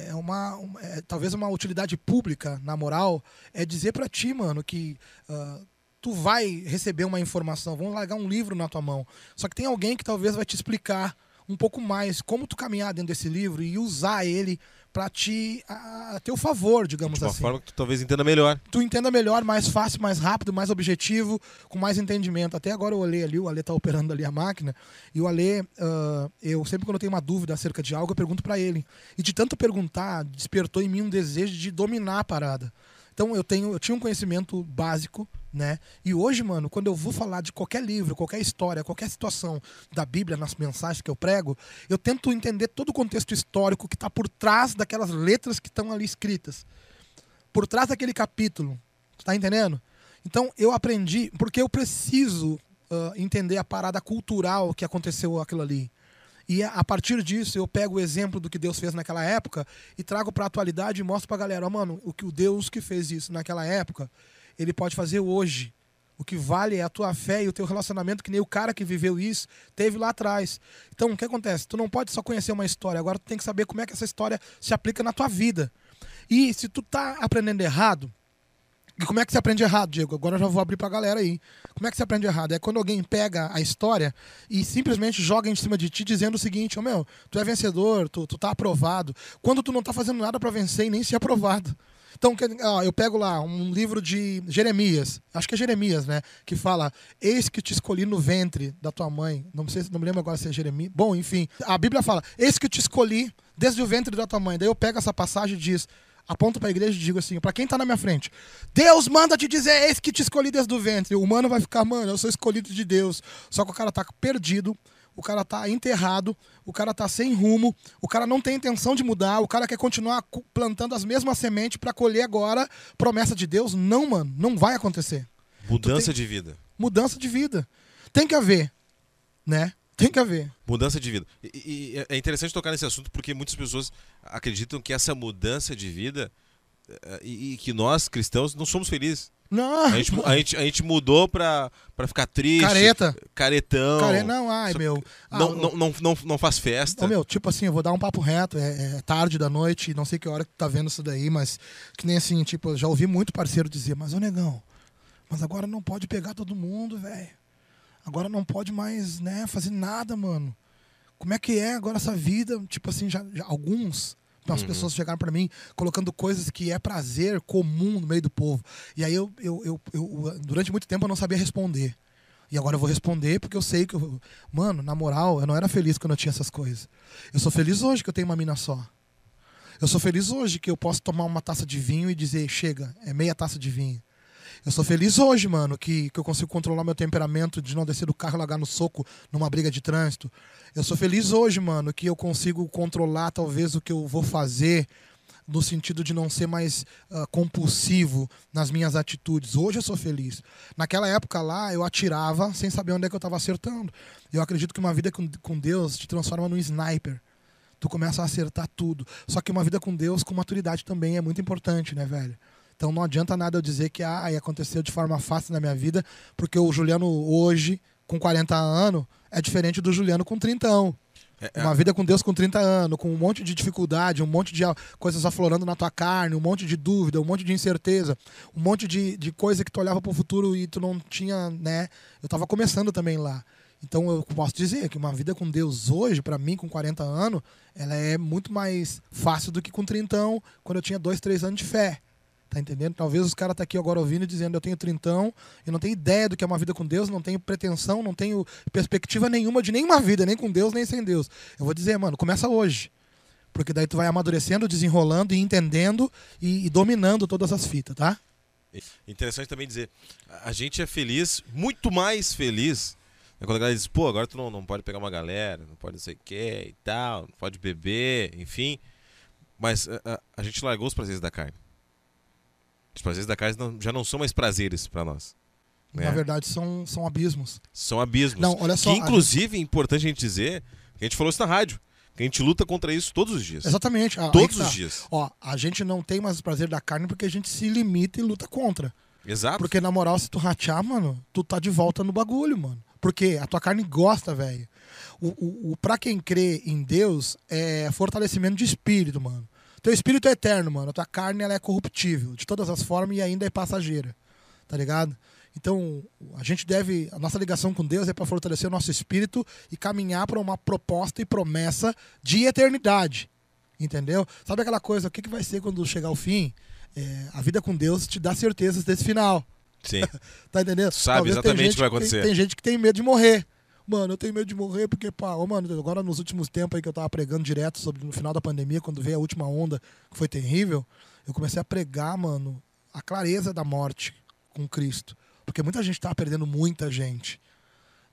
é uma, uma- é talvez uma utilidade pública, na moral, é dizer pra ti, mano, que ah, tu vai receber uma informação, vão largar um livro na tua mão. Só que tem alguém que talvez vai te explicar um pouco mais como tu caminhar dentro desse livro e usar ele pra te a, a teu favor, digamos De uma assim. forma que tu talvez entenda melhor. Tu entenda melhor, mais fácil, mais rápido, mais objetivo, com mais entendimento. Até agora eu olhei ali, o Ale tá operando ali a máquina, e o Ale, ah, eu sempre quando eu tenho uma dúvida acerca de algo, eu pergunto pra ele. E de tanto perguntar, despertou em mim um desejo de dominar a parada. Então eu tenho, eu tinha um conhecimento básico, né? E hoje, mano, quando eu vou falar de qualquer livro, qualquer história, qualquer situação da Bíblia nas mensagens que eu prego, eu tento entender todo o contexto histórico que está por trás daquelas letras que estão ali escritas. Por trás daquele capítulo. Tu tá entendendo? Então eu aprendi, porque eu preciso ah, entender a parada cultural que aconteceu aquilo ali. E a partir disso eu pego o exemplo do que Deus fez naquela época e trago para a atualidade e mostro para a galera, ó, mano, o que o Deus que fez isso naquela época, ele pode fazer hoje. O que vale é a tua fé e o teu relacionamento, que nem o cara que viveu isso teve lá atrás. Então, o que acontece? Tu não pode só conhecer uma história, agora tu tem que saber como é que essa história se aplica na tua vida. E se tu tá aprendendo errado, e como é que se aprende errado, Diego? Agora eu já vou abrir pra galera aí. Como é que se aprende errado? É quando alguém pega a história e simplesmente joga em cima de ti dizendo o seguinte, ô meu, tu é vencedor, tu, tu tá aprovado. Quando tu não tá fazendo nada pra vencer e nem ser aprovado. Então, eu pego lá um livro de Jeremias, acho que é Jeremias, né? Que fala: Eis que te escolhi no ventre da tua mãe. Não sei, se- não me lembro agora se é Jeremias. Bom, enfim, a Bíblia fala: Eis que te escolhi desde o ventre da tua mãe. Daí eu pego essa passagem e diz: aponto para a igreja e digo assim, para quem tá na minha frente, Deus manda te dizer, eis que te escolhi desde o ventre. O humano vai ficar, mano, eu sou escolhido de Deus. Só que o cara tá perdido, o cara tá enterrado, o cara tá sem rumo, o cara não tem intenção de mudar, o cara quer continuar plantando as mesmas sementes para colher agora promessa de Deus. Não, mano, não vai acontecer. Mudança tem- de vida. Mudança de vida. Tem que haver, né? Tem que haver. Mudança de vida. E, e- é interessante tocar nesse assunto porque muitas pessoas acreditam que essa mudança de vida eh, e, e que nós, cristãos, não somos felizes. Não, A gente, a gente, a gente mudou pra, pra ficar triste. careta. Caretão. Care... Não, ai, Só- meu. Ah, Não, não, não, não, não faz festa. Ô, meu, tipo assim, eu vou dar um papo reto, é, é tarde da noite, não sei que hora que tu tá vendo isso daí, mas que nem assim, tipo, eu já ouvi muito parceiro dizer, mas ô negão, mas agora não pode pegar todo mundo, velho. Agora não pode mais, né, fazer nada, mano. Como é que é agora essa vida? Tipo assim, já, já- alguns, as Uhum. pessoas chegaram pra mim colocando coisas que é prazer comum no meio do povo. E aí eu, eu, eu, eu- durante muito tempo eu não sabia responder. E agora eu vou responder porque eu sei que eu, mano, na moral, eu não era feliz quando eu tinha essas coisas. Eu sou feliz hoje que eu tenho uma mina só. Eu sou feliz hoje que eu posso tomar uma taça de vinho e dizer, chega, é meia taça de vinho. Eu sou feliz hoje, mano, que, que eu consigo controlar meu temperamento de não descer do carro e largar no soco numa briga de trânsito. Eu sou feliz hoje, mano, que eu consigo controlar talvez o que eu vou fazer no sentido de não ser mais ah, compulsivo nas minhas atitudes. Hoje eu sou feliz. Naquela época lá, eu atirava sem saber onde é que eu estava acertando. Eu acredito que uma vida com, com Deus te transforma num sniper. Tu começa a acertar tudo. Só que uma vida com Deus, com maturidade também é muito importante, né, velho? Então não adianta nada eu dizer que ah, aconteceu de forma fácil na minha vida, porque o Juliano hoje, com 40 anos, é diferente do Juliano com 30 anos. É, é, Uma vida com Deus com 30 anos, com um monte de dificuldade, um monte de coisas aflorando na tua carne, um monte de dúvida, um monte de incerteza, um monte de, de coisa que tu olhava pro futuro e tu não tinha, né? Eu tava começando também lá. Então eu posso dizer que uma vida com Deus hoje, pra mim, com 40 anos, ela é muito mais fácil do que com 30, quando eu tinha 2, 3 anos de fé. Tá entendendo? Talvez os caras tá aqui agora ouvindo e dizendo eu tenho trintão, eu não tenho ideia do que é uma vida com Deus, não tenho pretensão, não tenho perspectiva nenhuma de nenhuma vida, nem com Deus, nem sem Deus. Eu vou dizer, mano, começa hoje. Porque daí tu vai amadurecendo, desenrolando e entendendo e, e dominando todas as fitas, tá? Interessante também dizer, a- gente é feliz, muito mais feliz, né, quando a galera diz, pô, agora tu não, não pode pegar uma galera, não pode não sei o que e tal, não pode beber, enfim. Mas a, a- a gente largou os prazeres da carne. Os prazeres da carne não- já não são mais prazeres pra nós. né? Na verdade, são, são abismos. São abismos. Não, olha só. que inclusive é importante a gente dizer, que a gente falou isso na rádio, que a gente luta contra isso todos os dias. Exatamente. ah, Todos tá. os dias. Ó, a gente não tem mais o prazer da carne porque a gente se limita e luta contra. Exato. Porque na moral, se tu ratear, mano, tu tá de volta no bagulho, mano. Porque a tua carne gosta, velho. O, o, o pra quem crê em Deus é fortalecimento de espírito, mano. Teu espírito é eterno, mano. A tua carne ela é corruptível, de todas as formas, e ainda é passageira. Tá ligado? Então, a gente deve. A nossa ligação com Deus é para fortalecer o nosso espírito e caminhar para uma proposta e promessa de eternidade. Entendeu? Sabe aquela coisa, o que, que vai ser quando chegar o fim? É, a vida com Deus te dá certezas desse final. Sim. Tá entendendo? Sabe Talvez tem exatamente o que vai tem- acontecer. Tem, gente que tem medo de morrer. Mano, eu tenho medo de morrer porque, pá, ô, mano, agora nos últimos tempos aí que eu tava pregando direto sobre no final da pandemia, quando veio a última onda, que foi terrível, eu comecei a pregar, mano, a clareza da morte com Cristo. Porque muita gente tava perdendo muita gente.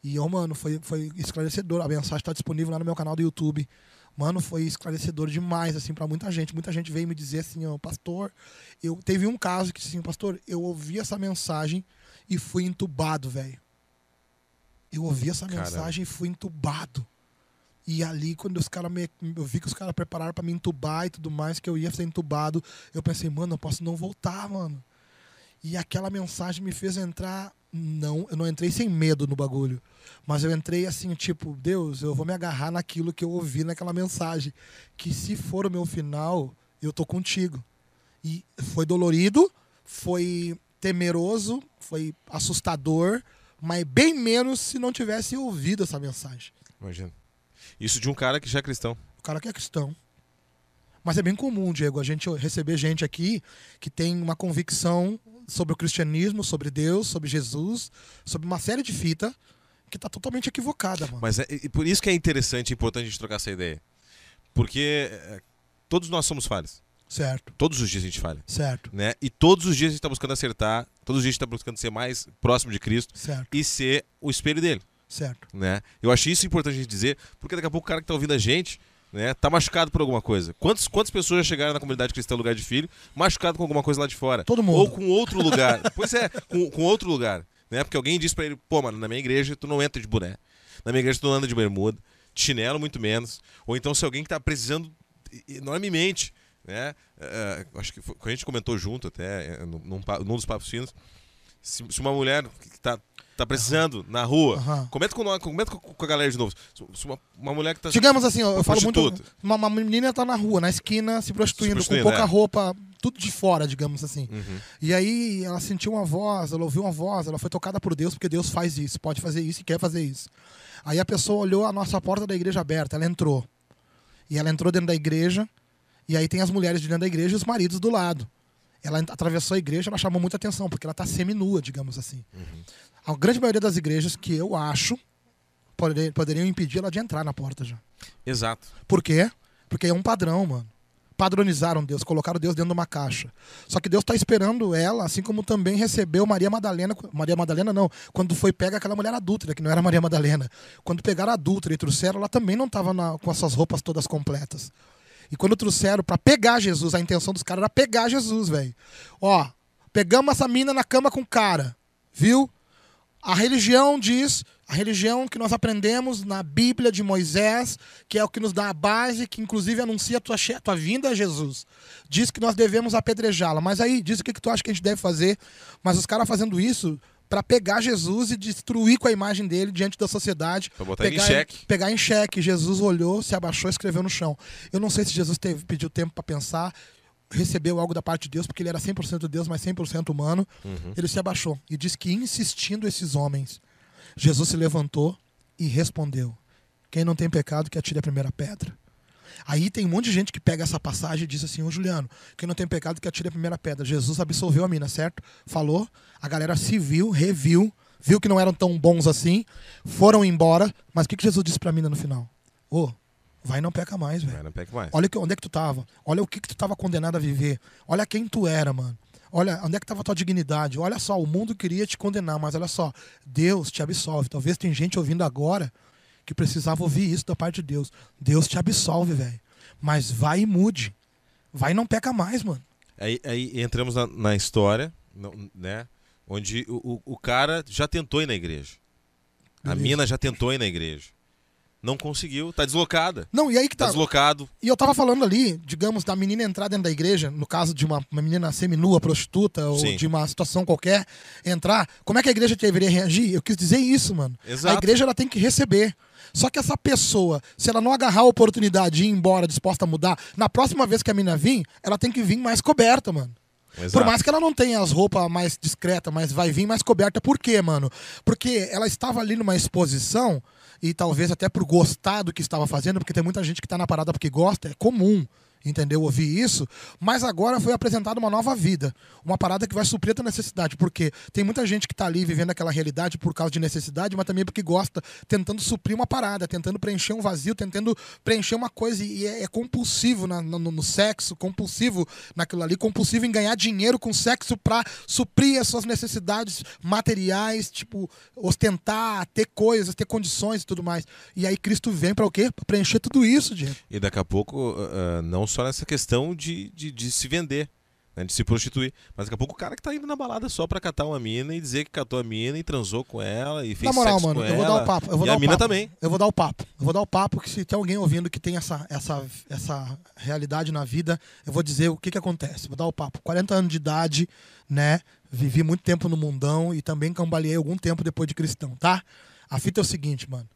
E, ô, mano, foi, foi esclarecedor. A mensagem tá disponível lá no meu canal do YouTube. Mano, foi esclarecedor demais, assim, pra muita gente. Muita gente veio me dizer assim, ó, pastor, eu teve um caso que assim, pastor, eu ouvi essa mensagem e fui entubado, velho. Eu ouvi essa Caramba. mensagem e fui entubado. E ali, quando os caras me. Eu vi que os caras prepararam pra me entubar e tudo mais, que eu ia ser entubado, eu pensei, mano, eu posso não voltar, mano. E aquela mensagem me fez entrar. Não, eu não entrei sem medo no bagulho. Mas eu entrei assim, tipo, Deus, eu vou me agarrar naquilo que eu ouvi naquela mensagem. Que se for o meu final, eu tô contigo. E foi dolorido, foi temeroso, foi assustador, mas bem menos se não tivesse ouvido essa mensagem. Imagina. Isso de um cara que já é cristão. O cara que é cristão. Mas é bem comum, Diego, a gente receber gente aqui que tem uma convicção sobre o cristianismo, sobre Deus, sobre Jesus, sobre uma série de fita que tá totalmente equivocada, mano. Mas é por isso que é interessante e importante a gente trocar essa ideia. Porque é, todos nós somos falhos. Certo, Todos os dias a gente falha. certo, Né? E todos os dias a gente está buscando acertar, todos os dias a gente está buscando ser mais próximo de Cristo certo, e ser o espelho dele. certo. Né? Eu acho isso importante a gente dizer, porque daqui a pouco o cara que está ouvindo a gente né, tá machucado por alguma coisa. Quantas, quantas pessoas já chegaram na comunidade cristã lugar de filho, machucado com alguma coisa lá de fora? Todo mundo. Ou com outro lugar. pois é, com, com outro lugar. Né? Porque alguém disse pra ele, pô, mano, na minha igreja tu não entra de boné. Na minha igreja tu não anda de bermuda, de chinelo muito menos. Ou então se alguém que tá precisando enormemente, né? É, acho que foi, a gente comentou junto até, é, num, num dos papos finos, se, se uma mulher que tá, tá precisando na rua, Aham. comenta, com, comenta com, a galera de novo. Se- uma, uma mulher que tá. Digamos assim, eu, eu falo muito. Uma, uma menina tá na rua, na esquina, se prostituindo, Se prostituindo, com pouca é. roupa, tudo de fora, digamos assim. Uhum. E aí ela sentiu uma voz, ela ouviu uma voz, ela foi tocada por Deus, porque Deus faz isso, pode fazer isso e quer fazer isso. Aí a pessoa olhou a nossa porta da igreja aberta, ela entrou. E ela entrou dentro da igreja, e aí tem as mulheres de dentro da igreja e os maridos do lado. Ela atravessou a igreja, ela chamou muita atenção, porque ela está seminua, digamos assim. A grande maioria das igrejas que eu acho pode- poderiam impedir ela de entrar na porta já. Exato. Por quê? Porque é um padrão, mano. Padronizaram Deus, colocaram Deus dentro de uma caixa. Só que Deus está esperando ela, assim como também recebeu Maria Madalena. Maria Madalena não, quando foi pega aquela mulher adúltera, que não era Maria Madalena. Quando pegaram a adúltera e trouxeram, ela também não estava com as suas roupas todas completas. E quando trouxeram para pegar Jesus, a intenção dos caras era pegar Jesus, velho. Ó, pegamos essa mina na cama com o cara, viu? A religião diz, a religião que nós aprendemos na Bíblia de Moisés, que é o que nos dá a base, que inclusive anuncia a tua, tua vinda a Jesus, diz que nós devemos apedrejá-la. Mas aí, diz o que, que tu acha que a gente deve fazer. Mas os caras fazendo isso para pegar Jesus e destruir com a imagem dele diante da sociedade. Pra botar ele em pegar xeque. Pegar em xeque. Jesus olhou, se abaixou e escreveu no chão. Eu não sei se Jesus teve, pediu tempo para pensar, recebeu algo da parte de Deus, porque ele era 100% Deus, mas 100% humano. Uhum. Ele se abaixou e disse que, insistindo esses homens, Jesus se levantou e respondeu: Quem não tem pecado, que atire a primeira pedra. Aí tem um monte de gente que pega essa passagem e diz assim: Ô Juliano, quem não tem pecado, que atire a primeira pedra. Jesus absolveu a mina, certo? Falou, a galera se viu, reviu, viu que não eram tão bons assim, foram embora. Mas o que, que Jesus disse pra mina no final? Ô, vai e não peca mais, velho. Vai, não peca mais. Olha que- onde é que tu tava. Olha o que, que tu tava condenado a viver. Olha quem tu era, mano. Olha onde é que tava a tua dignidade. Olha só, o mundo queria te condenar, mas olha só, Deus te absolve. Talvez tem gente ouvindo agora que precisava ouvir isso da parte de Deus. Deus te absolve, velho. Mas vai e mude. Vai e não peca mais, mano. Aí, aí entramos na, na história, né? Onde o, o, o cara já tentou ir na igreja. A Beleza. mina já tentou ir na igreja. Não conseguiu, tá deslocada. Não, e aí que Tá tá. deslocado. E eu tava falando ali, digamos, da menina entrar dentro da igreja, no caso de uma, uma menina seminua, prostituta, ou Sim. de uma situação qualquer, entrar. Como é que a igreja deveria reagir? Eu quis dizer isso, mano. Exato. A igreja ela tem que receber. Só que essa pessoa, se ela não agarrar a oportunidade e ir embora disposta a mudar, na próxima vez que a mina vir, ela tem que vir mais coberta, mano. Por Exato. mais que ela não tenha as roupas mais discretas, mas vai vir mais coberta. Por quê, mano? Porque ela estava ali numa exposição, e talvez até por gostar do que estava fazendo, porque tem muita gente que tá na parada porque gosta, é comum. Entendeu? Ouvir isso, mas agora foi apresentada uma nova vida, uma parada que vai suprir a necessidade, porque tem muita gente que está ali vivendo aquela realidade por causa de necessidade, mas também porque gosta, tentando suprir uma parada, tentando preencher um vazio, tentando preencher uma coisa e é, é compulsivo na, no, no, sexo, compulsivo naquilo ali, compulsivo em ganhar dinheiro com sexo para suprir as suas necessidades materiais, tipo, ostentar, ter coisas, ter condições e tudo mais. E aí Cristo vem para o quê? Pra preencher tudo isso, Diego. E daqui a pouco, uh, não só nessa questão de, de, de se vender, né, de se prostituir. Mas daqui a pouco o cara que tá indo na balada só pra catar uma mina e dizer que catou a mina e transou com ela e fez na moral, sexo mano, com eu ela. vou dar o papo. Eu vou e dar a o mina papo. também. Eu vou dar o papo. Eu vou dar o papo que se tem alguém ouvindo que tem essa, essa, essa realidade na vida, eu vou dizer o que que acontece. Vou dar o papo. 40 anos de idade, né? Vivi muito tempo no mundão e também cambaleei algum tempo depois de cristão, tá? A fita é o seguinte, mano.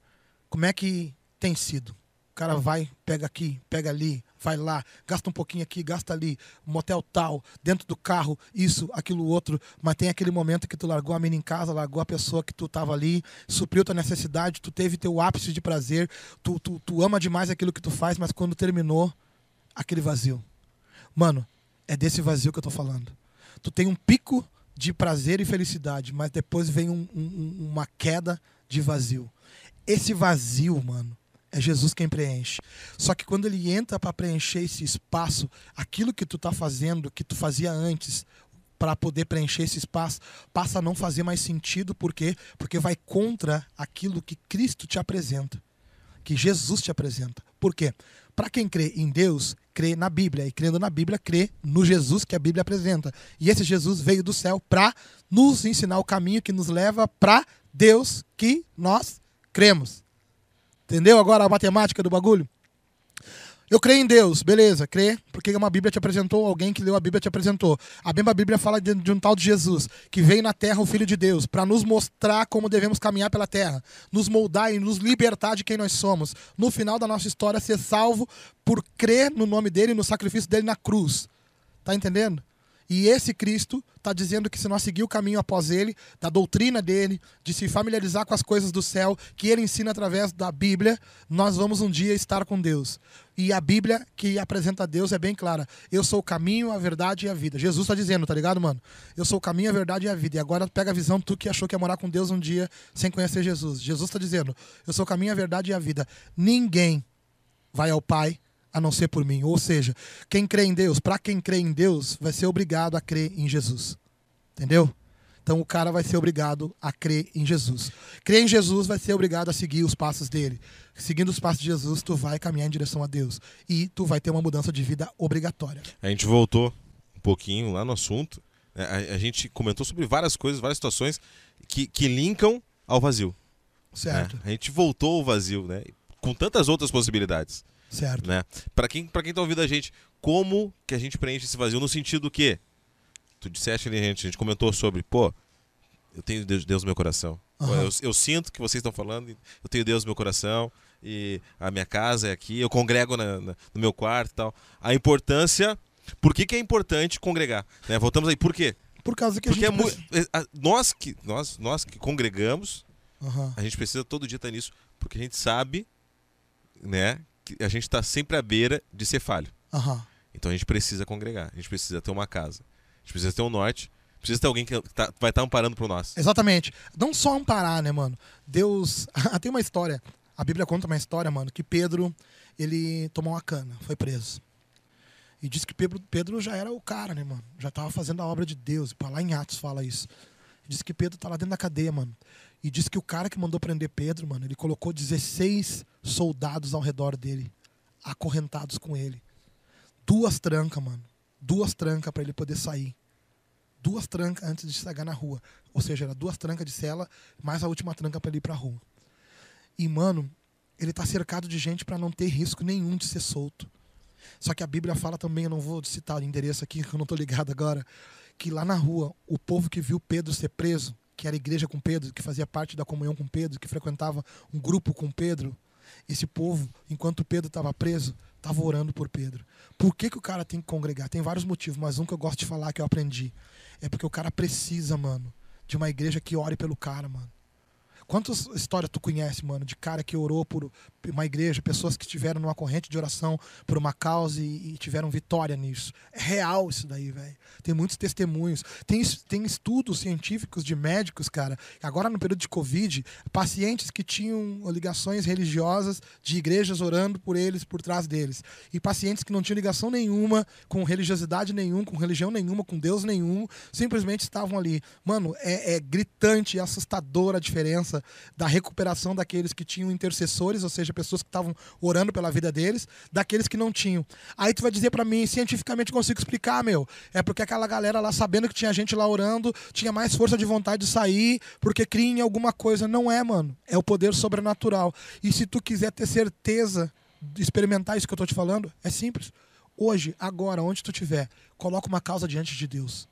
Como é que tem sido? O cara vai, pega aqui, pega ali, vai lá, gasta um pouquinho aqui, gasta ali, motel tal, dentro do carro, isso, aquilo outro, mas tem aquele momento que tu largou a mina em casa, largou a pessoa que tu tava ali, supriu tua necessidade, tu teve teu ápice de prazer, tu, tu, tu ama demais aquilo que tu faz, mas quando terminou, aquele vazio. Mano, é desse vazio que eu tô falando. Tu tem um pico de prazer e felicidade, mas depois vem um, um, uma queda de vazio. Esse vazio, mano, é Jesus quem preenche. Só que quando ele entra para preencher esse espaço, aquilo que tu tá fazendo, que tu fazia antes, para poder preencher esse espaço, passa a não fazer mais sentido, por quê? Porque vai contra aquilo que Cristo te apresenta, que Jesus te apresenta. Por quê? Para quem crê em Deus, crê na Bíblia, e crendo na Bíblia, crê no Jesus que a Bíblia apresenta. E esse Jesus veio do céu para nos ensinar o caminho que nos leva para Deus que nós cremos. Entendeu agora a matemática do bagulho? Eu creio em Deus, beleza, crê, porque uma Bíblia te apresentou, alguém que leu a Bíblia te apresentou. A mesma Bíblia fala de, de um tal de Jesus, que veio na terra, o Filho de Deus, para nos mostrar como devemos caminhar pela terra, nos moldar e nos libertar de quem nós somos. No final da nossa história, ser salvo por crer no nome dele e no sacrifício dele na cruz. Tá entendendo? E esse Cristo está dizendo que se nós seguir o caminho após ele, da doutrina dele, de se familiarizar com as coisas do céu, que ele ensina através da Bíblia, nós vamos um dia estar com Deus. E a Bíblia que apresenta a Deus é bem clara. Eu sou o caminho, a verdade e a vida. Jesus está dizendo, tá ligado, mano? Eu sou o caminho, a verdade e a vida. E agora pega a visão, tu que achou que ia morar com Deus um dia sem conhecer Jesus. Jesus está dizendo, eu sou o caminho, a verdade e a vida. Ninguém vai ao Pai a não ser por mim. Ou seja, quem crê em Deus, para quem crê em Deus, vai ser obrigado a crer em Jesus. Entendeu? Então o cara vai ser obrigado a crer em Jesus. Crer em Jesus vai ser obrigado a seguir os passos dele. Seguindo os passos de Jesus, tu vai caminhar em direção a Deus. E tu vai ter uma mudança de vida obrigatória. A gente voltou um pouquinho lá no assunto. Né? A, a gente comentou sobre várias coisas, várias situações que, que linkam ao vazio. Certo. Né? A gente voltou ao vazio, né? Com tantas outras possibilidades. Certo. Né? Para quem, pra quem tá ouvindo a gente, como que a gente preenche esse vazio? No sentido que, tu disseste ali, a gente, a gente comentou sobre, pô, eu tenho Deus, Deus no meu coração. Uhum. Eu, eu, sinto que vocês estão falando, eu tenho Deus no meu coração, e a minha casa é aqui, eu congrego na, na, no meu quarto e tal. A importância. Por que, que é importante congregar? Né? Voltamos aí, por quê? Por causa que Porque a gente. É, nós, que, nós, nós que congregamos, uhum. a gente precisa todo dia estar nisso, porque a gente sabe né, a gente está sempre à beira de ser falho. Uhum. Então a gente precisa congregar, a gente precisa ter uma casa, a gente precisa ter um norte, precisa ter alguém que tá, vai estar tá amparando por nós. Exatamente. Não só amparar, né, mano? Deus. Tem uma história. A Bíblia conta uma história, mano, que Pedro ele tomou uma cana, foi preso. E diz que Pedro, Pedro já era o cara, né, mano? Já estava fazendo a obra de Deus. Para lá em Atos fala isso. Diz que Pedro tá lá dentro da cadeia, mano. E diz que o cara que mandou prender Pedro, mano, ele colocou 16 soldados ao redor dele, acorrentados com ele. Duas trancas, mano. Duas trancas para ele poder sair. Duas trancas antes de chegar na rua. Ou seja, era duas trancas de cela, mais a última tranca para ele ir pra rua. E, mano, ele tá cercado de gente para não ter risco nenhum de ser solto. Só que a Bíblia fala também, eu não vou citar o endereço aqui, que eu não tô ligado agora, que lá na rua, o povo que viu Pedro ser preso, que era igreja com Pedro, que fazia parte da comunhão com Pedro, que frequentava um grupo com Pedro, esse povo, enquanto Pedro estava preso, estava orando por Pedro. Por que, que o cara tem que congregar? Tem vários motivos, mas um que eu gosto de falar que eu aprendi é porque o cara precisa, mano, de uma igreja que ore pelo cara, mano. Quantas histórias tu conhece, mano, de cara que orou por uma igreja, pessoas que tiveram numa corrente de oração por uma causa e, e tiveram vitória nisso. É real isso daí, velho. Tem muitos testemunhos. Tem, tem estudos científicos de médicos, cara. Agora, no período de Covid, pacientes que tinham ligações religiosas de igrejas orando por eles, por trás deles. E pacientes que não tinham ligação nenhuma, com religiosidade nenhuma, com religião nenhuma, com Deus nenhum, simplesmente estavam ali. Mano, é, é gritante e assustadora a diferença da recuperação daqueles que tinham intercessores, ou seja, pessoas que estavam orando pela vida deles, daqueles que não tinham. Aí tu vai dizer para mim, cientificamente consigo explicar, meu. É porque aquela galera lá, sabendo que tinha gente lá orando, tinha mais força de vontade de sair, porque cria em alguma coisa. Não é, mano. É o poder sobrenatural. E se tu quiser ter certeza de experimentar isso que eu tô te falando, é simples. Hoje, agora, onde tu estiver, coloca uma causa diante de Deus.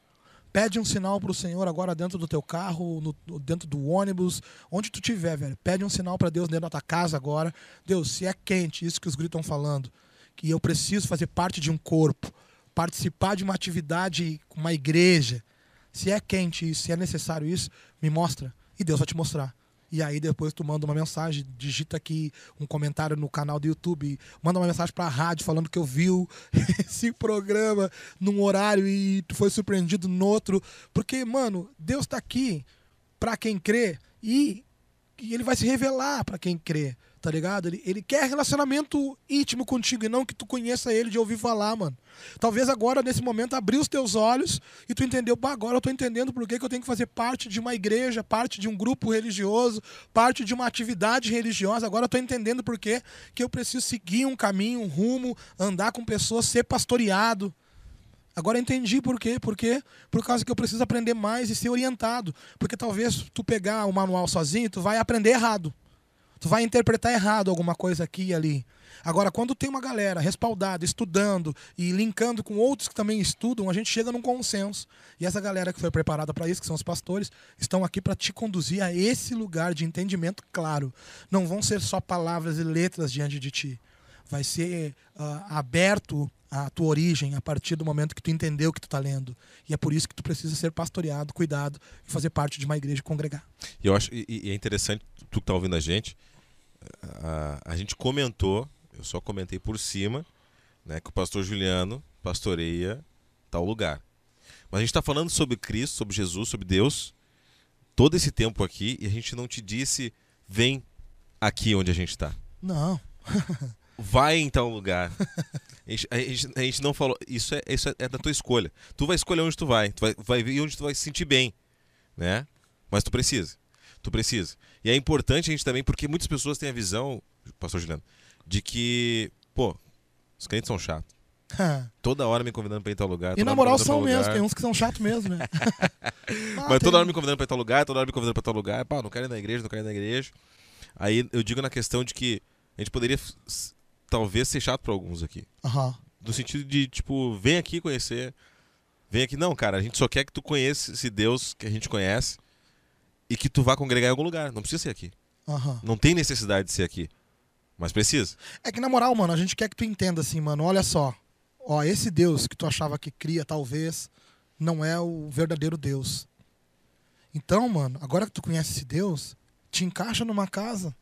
Pede um sinal para o Senhor agora dentro do teu carro, no, dentro do ônibus, onde tu estiver, velho. Pede um sinal para Deus dentro da tua casa agora. Deus, se é quente, isso que os gritos estão falando, que eu preciso fazer parte de um corpo, participar de uma atividade com uma igreja. Se é quente isso, se é necessário isso, me mostra. E Deus vai te mostrar. E aí depois tu manda uma mensagem, digita aqui um comentário no canal do YouTube, manda uma mensagem pra rádio falando que eu viu esse programa num horário e tu foi surpreendido no outro. Porque, mano, Deus tá aqui pra quem crê e, e ele vai se revelar para quem crê tá ligado? Ele, ele quer relacionamento íntimo contigo e não que tu conheça ele de ouvir falar, mano. Talvez agora, nesse momento, abrir os teus olhos e tu entendeu, agora eu tô entendendo por que, eu tenho que fazer parte de uma igreja, parte de um grupo religioso, parte de uma atividade religiosa. Agora eu tô entendendo por que, que eu preciso seguir um caminho, um rumo, andar com pessoas, ser pastoreado. Agora entendi por quê. Por quê? Por causa que eu preciso aprender mais e ser orientado. Porque talvez tu pegar o manual sozinho, tu vai aprender errado. Tu vai interpretar errado alguma coisa aqui e ali. Agora, quando tem uma galera respaldada, estudando e linkando com outros que também estudam, a gente chega num consenso. E essa galera que foi preparada para isso, que são os pastores, estão aqui para te conduzir a esse lugar de entendimento claro. Não vão ser só palavras e letras diante de ti. Vai ser uh, aberto a tua origem a partir do momento que tu entendeu o que tu está lendo. E é por isso que tu precisa ser pastoreado, cuidado e fazer parte de uma igreja congregar. E eu acho e, e é interessante tu que tá ouvindo a gente, a, a gente comentou, eu só comentei por cima, né, que o pastor Juliano pastoreia tal lugar. Mas a gente está falando sobre Cristo, sobre Jesus, sobre Deus, todo esse tempo aqui, e a gente não te disse, vem aqui onde a gente está. Não. vai em tal lugar. A gente, a gente, a gente não falou. Isso, é, isso é, é, da tua escolha. Tu vai escolher onde tu vai. Tu vai, vai ver onde tu vai se sentir bem. Né? Mas tu precisa. Tu precisa. E é importante a gente também, porque muitas pessoas têm a visão, pastor Juliano, de que, pô, os crentes são chatos. toda hora me convidando pra ir em tal lugar. E na moral são mesmo, tem uns que são chatos mesmo, né? ah, Mas toda hora me convidando pra ir tal lugar, toda hora me convidando pra tal lugar. Pá, não quero ir na igreja, não quero ir na igreja. Aí eu digo na questão de que a gente poderia talvez ser chato pra alguns aqui. Uhum. No sentido de, tipo, vem aqui conhecer. Vem aqui. Não, cara, a gente só quer que tu conheça esse Deus que a gente conhece e que tu vá congregar em algum lugar. Não precisa ser aqui. Uhum. Não tem necessidade de ser aqui. Mas precisa. É que na moral, mano, a gente quer que tu entenda assim, mano. Olha só. Ó, esse Deus que tu achava que cria, talvez, não é o verdadeiro Deus. Então, mano, agora que tu conhece esse Deus, te encaixa numa casa.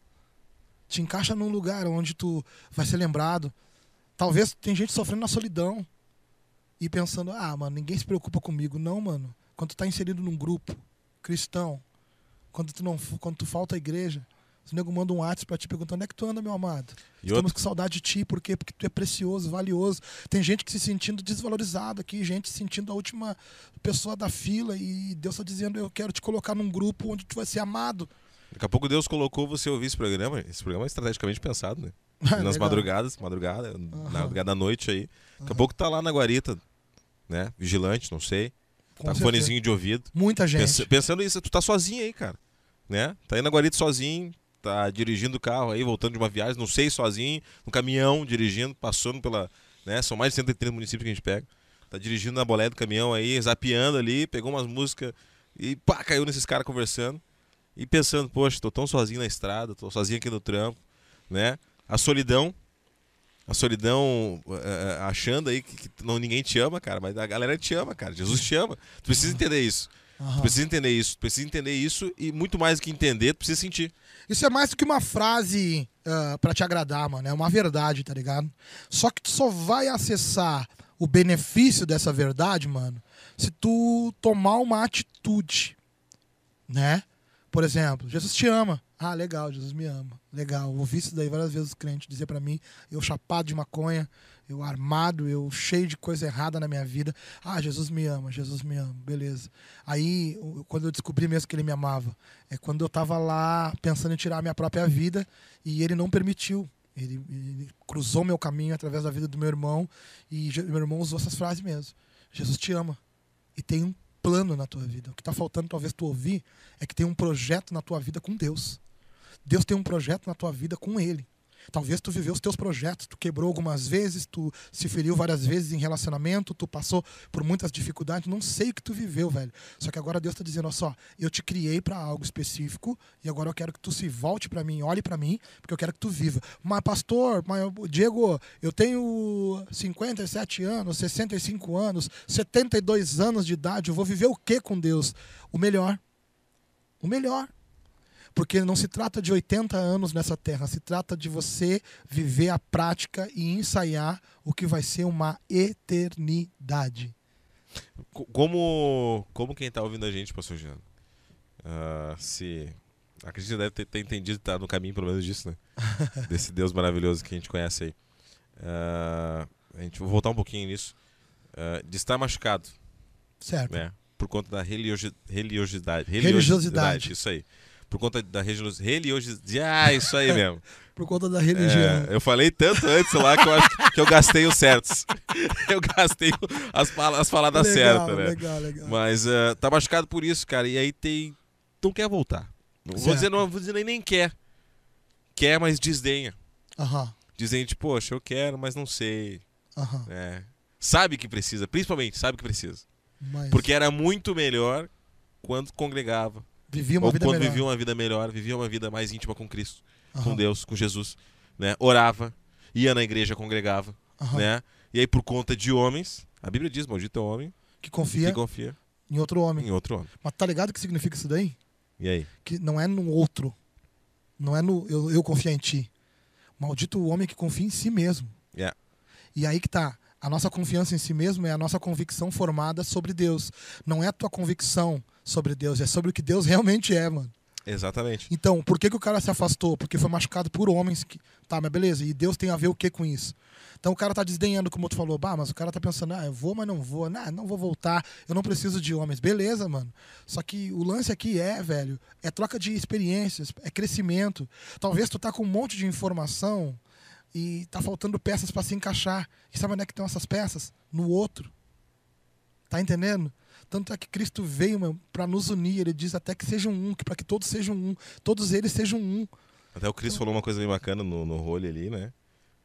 Te encaixa num lugar onde tu vai ser lembrado. Talvez tem gente sofrendo na solidão e pensando, ah, mano, ninguém se preocupa comigo. Não, mano. Quando tu tá inserido num grupo cristão, quando tu, não, quando tu falta à igreja, o nego manda um WhatsApp pra te perguntar onde é que tu anda, meu amado. E Estamos outro... com saudade de ti, por quê? Porque tu é precioso, valioso. Tem gente que se sentindo desvalorizado aqui, gente se sentindo a última pessoa da fila e Deus está dizendo, eu quero te colocar num grupo onde tu vai ser amado. Daqui a pouco Deus colocou você ouvir esse programa. Esse programa é estrategicamente pensado, né? Nas madrugadas, madrugada, uhum. na madrugada da noite aí. Daqui uhum. a pouco tá lá na guarita, né? Vigilante, não sei. Com tá com fonezinho de ouvido. Muita gente. pensando isso, tu tá sozinho aí, cara. Né? Tá aí na guarita sozinho, tá dirigindo o carro aí, voltando de uma viagem, não sei, sozinho, no caminhão, dirigindo, passando pela. Né? São mais de 130 municípios que a gente pega. Tá dirigindo na bolé do caminhão aí, zapeando ali, pegou umas músicas e pá, caiu nesses caras conversando. E pensando, poxa, tô tão sozinho na estrada, tô sozinho aqui no trampo, né? A solidão, a solidão é, achando aí que, que, não, ninguém te ama, cara, mas a galera te ama, cara. Jesus te ama. Tu precisa entender isso. Uhum. Tu precisa entender isso, tu precisa entender isso e muito mais do que entender, tu precisa sentir. Isso é mais do que uma frase uh, para te agradar, mano. É uma verdade, tá ligado? Só que tu só vai acessar o benefício dessa verdade, mano, se tu tomar uma atitude, né? Por exemplo, Jesus te ama. Ah, legal, Jesus me ama. Legal. Ouvi isso daí várias vezes os crentes dizer para mim, eu chapado de maconha, eu armado, eu cheio de coisa errada na minha vida. Ah, Jesus me ama, Jesus me ama, beleza. Aí, quando eu descobri mesmo que ele me amava, é quando eu tava lá pensando em tirar a minha própria vida e ele não permitiu. Ele, ele cruzou meu caminho através da vida do meu irmão e meu irmão usou essas frases mesmo. Jesus te ama e tem um plano na tua vida. O que está faltando, talvez tu ouvir, é que tem um projeto na tua vida com Deus. Deus tem um projeto na tua vida com Ele. Talvez tu viveu os teus projetos, tu quebrou algumas vezes, tu se feriu várias vezes em relacionamento, tu passou por muitas dificuldades, não sei o que tu viveu, velho. Só que agora Deus está dizendo, olha só, eu te criei para algo específico e agora eu quero que tu se volte para mim, olhe para mim, porque eu quero que tu viva. Mas pastor, mas Diego, eu tenho 57 anos, 65 anos, 72 anos de idade, eu vou viver o que com Deus? O melhor. O melhor. Porque não se trata de 80 anos nessa terra, se trata de você viver a prática e ensaiar o que vai ser uma eternidade. Como, como quem está ouvindo a gente, pastor Jean, uh, se acredito que deve ter, ter entendido tá no caminho pelo menos disso, né? Desse Deus maravilhoso que a gente conhece aí. Uh, a gente vai voltar um pouquinho nisso. Uh, de estar machucado. Certo. Né? Por conta da religiosidade. Religiosidade. religiosidade. Isso aí por conta da religiosidade. Ah, isso aí mesmo. por conta da religião. É, eu falei tanto antes lá que eu acho que eu gastei os certos. eu gastei as, as palavras legal, certas, né? Legal, legal. Mas uh, tá machucado por isso, cara. E aí tem. Não quer voltar. Não vou dizer, não vou dizer nem, nem quer. Quer, mas desdenha. Uhum. Dizendo, tipo, poxa, eu quero, mas não sei. Uhum. É. Sabe que precisa, principalmente, sabe que precisa. Mas... Porque era muito melhor quando congregava Vivia uma Ou vida quando melhor. vivia uma vida melhor, vivia uma vida mais íntima com Cristo, uhum. com Deus, com Jesus, né? Orava, ia na igreja, congregava, uhum. né? E aí por conta de homens, a Bíblia diz, maldito é o homem que confia, que confia em outro homem. Em outro homem. Mas tá ligado o que significa isso daí? E aí? Que não é no outro. Não é no eu, eu confiar em ti. Maldito o homem que confia em si mesmo. Yeah. E aí que tá. A nossa confiança em si mesmo é a nossa convicção formada sobre Deus. Não é a tua convicção sobre Deus, é sobre o que Deus realmente é, mano. Exatamente. Então, por que, que o cara se afastou? Porque foi machucado por homens que. Tá, mas beleza. E Deus tem a ver o que com isso? Então o cara tá desdenhando, como tu falou, bah, mas o cara tá pensando, ah, eu vou, mas não vou, nah, não vou voltar, eu não preciso de homens. Beleza, mano. Só que o lance aqui é, velho, é troca de experiências, é crescimento. Talvez tu tá com um monte de informação e tá faltando peças para se encaixar. E sabe onde é que estão essas peças? No outro. Tá entendendo? Tanto é que Cristo veio para nos unir. Ele diz até que sejam um, que para que todos sejam um, todos eles sejam um. Até o Cristo falou uma coisa bem bacana no, no role ali, né?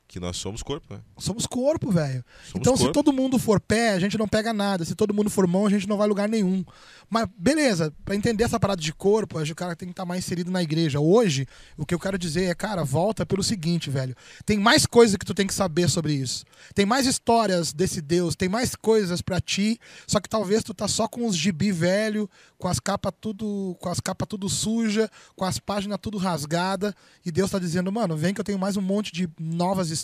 Que nós somos corpo, né? Somos corpo, velho. Então, corpo. se todo mundo for pé, a gente não pega nada. Se todo mundo for mão, a gente não vai lugar nenhum. Mas, beleza, para entender essa parada de corpo, o cara tem que estar tá mais inserido na igreja. Hoje, o que eu quero dizer é, cara, volta pelo seguinte, velho. Tem mais coisas que tu tem que saber sobre isso. Tem mais histórias desse Deus, tem mais coisas para ti. Só que talvez tu tá só com os gibi velho, com as capas tudo, com as capas tudo suja, com as páginas tudo rasgada, e Deus tá dizendo, mano, vem que eu tenho mais um monte de novas histórias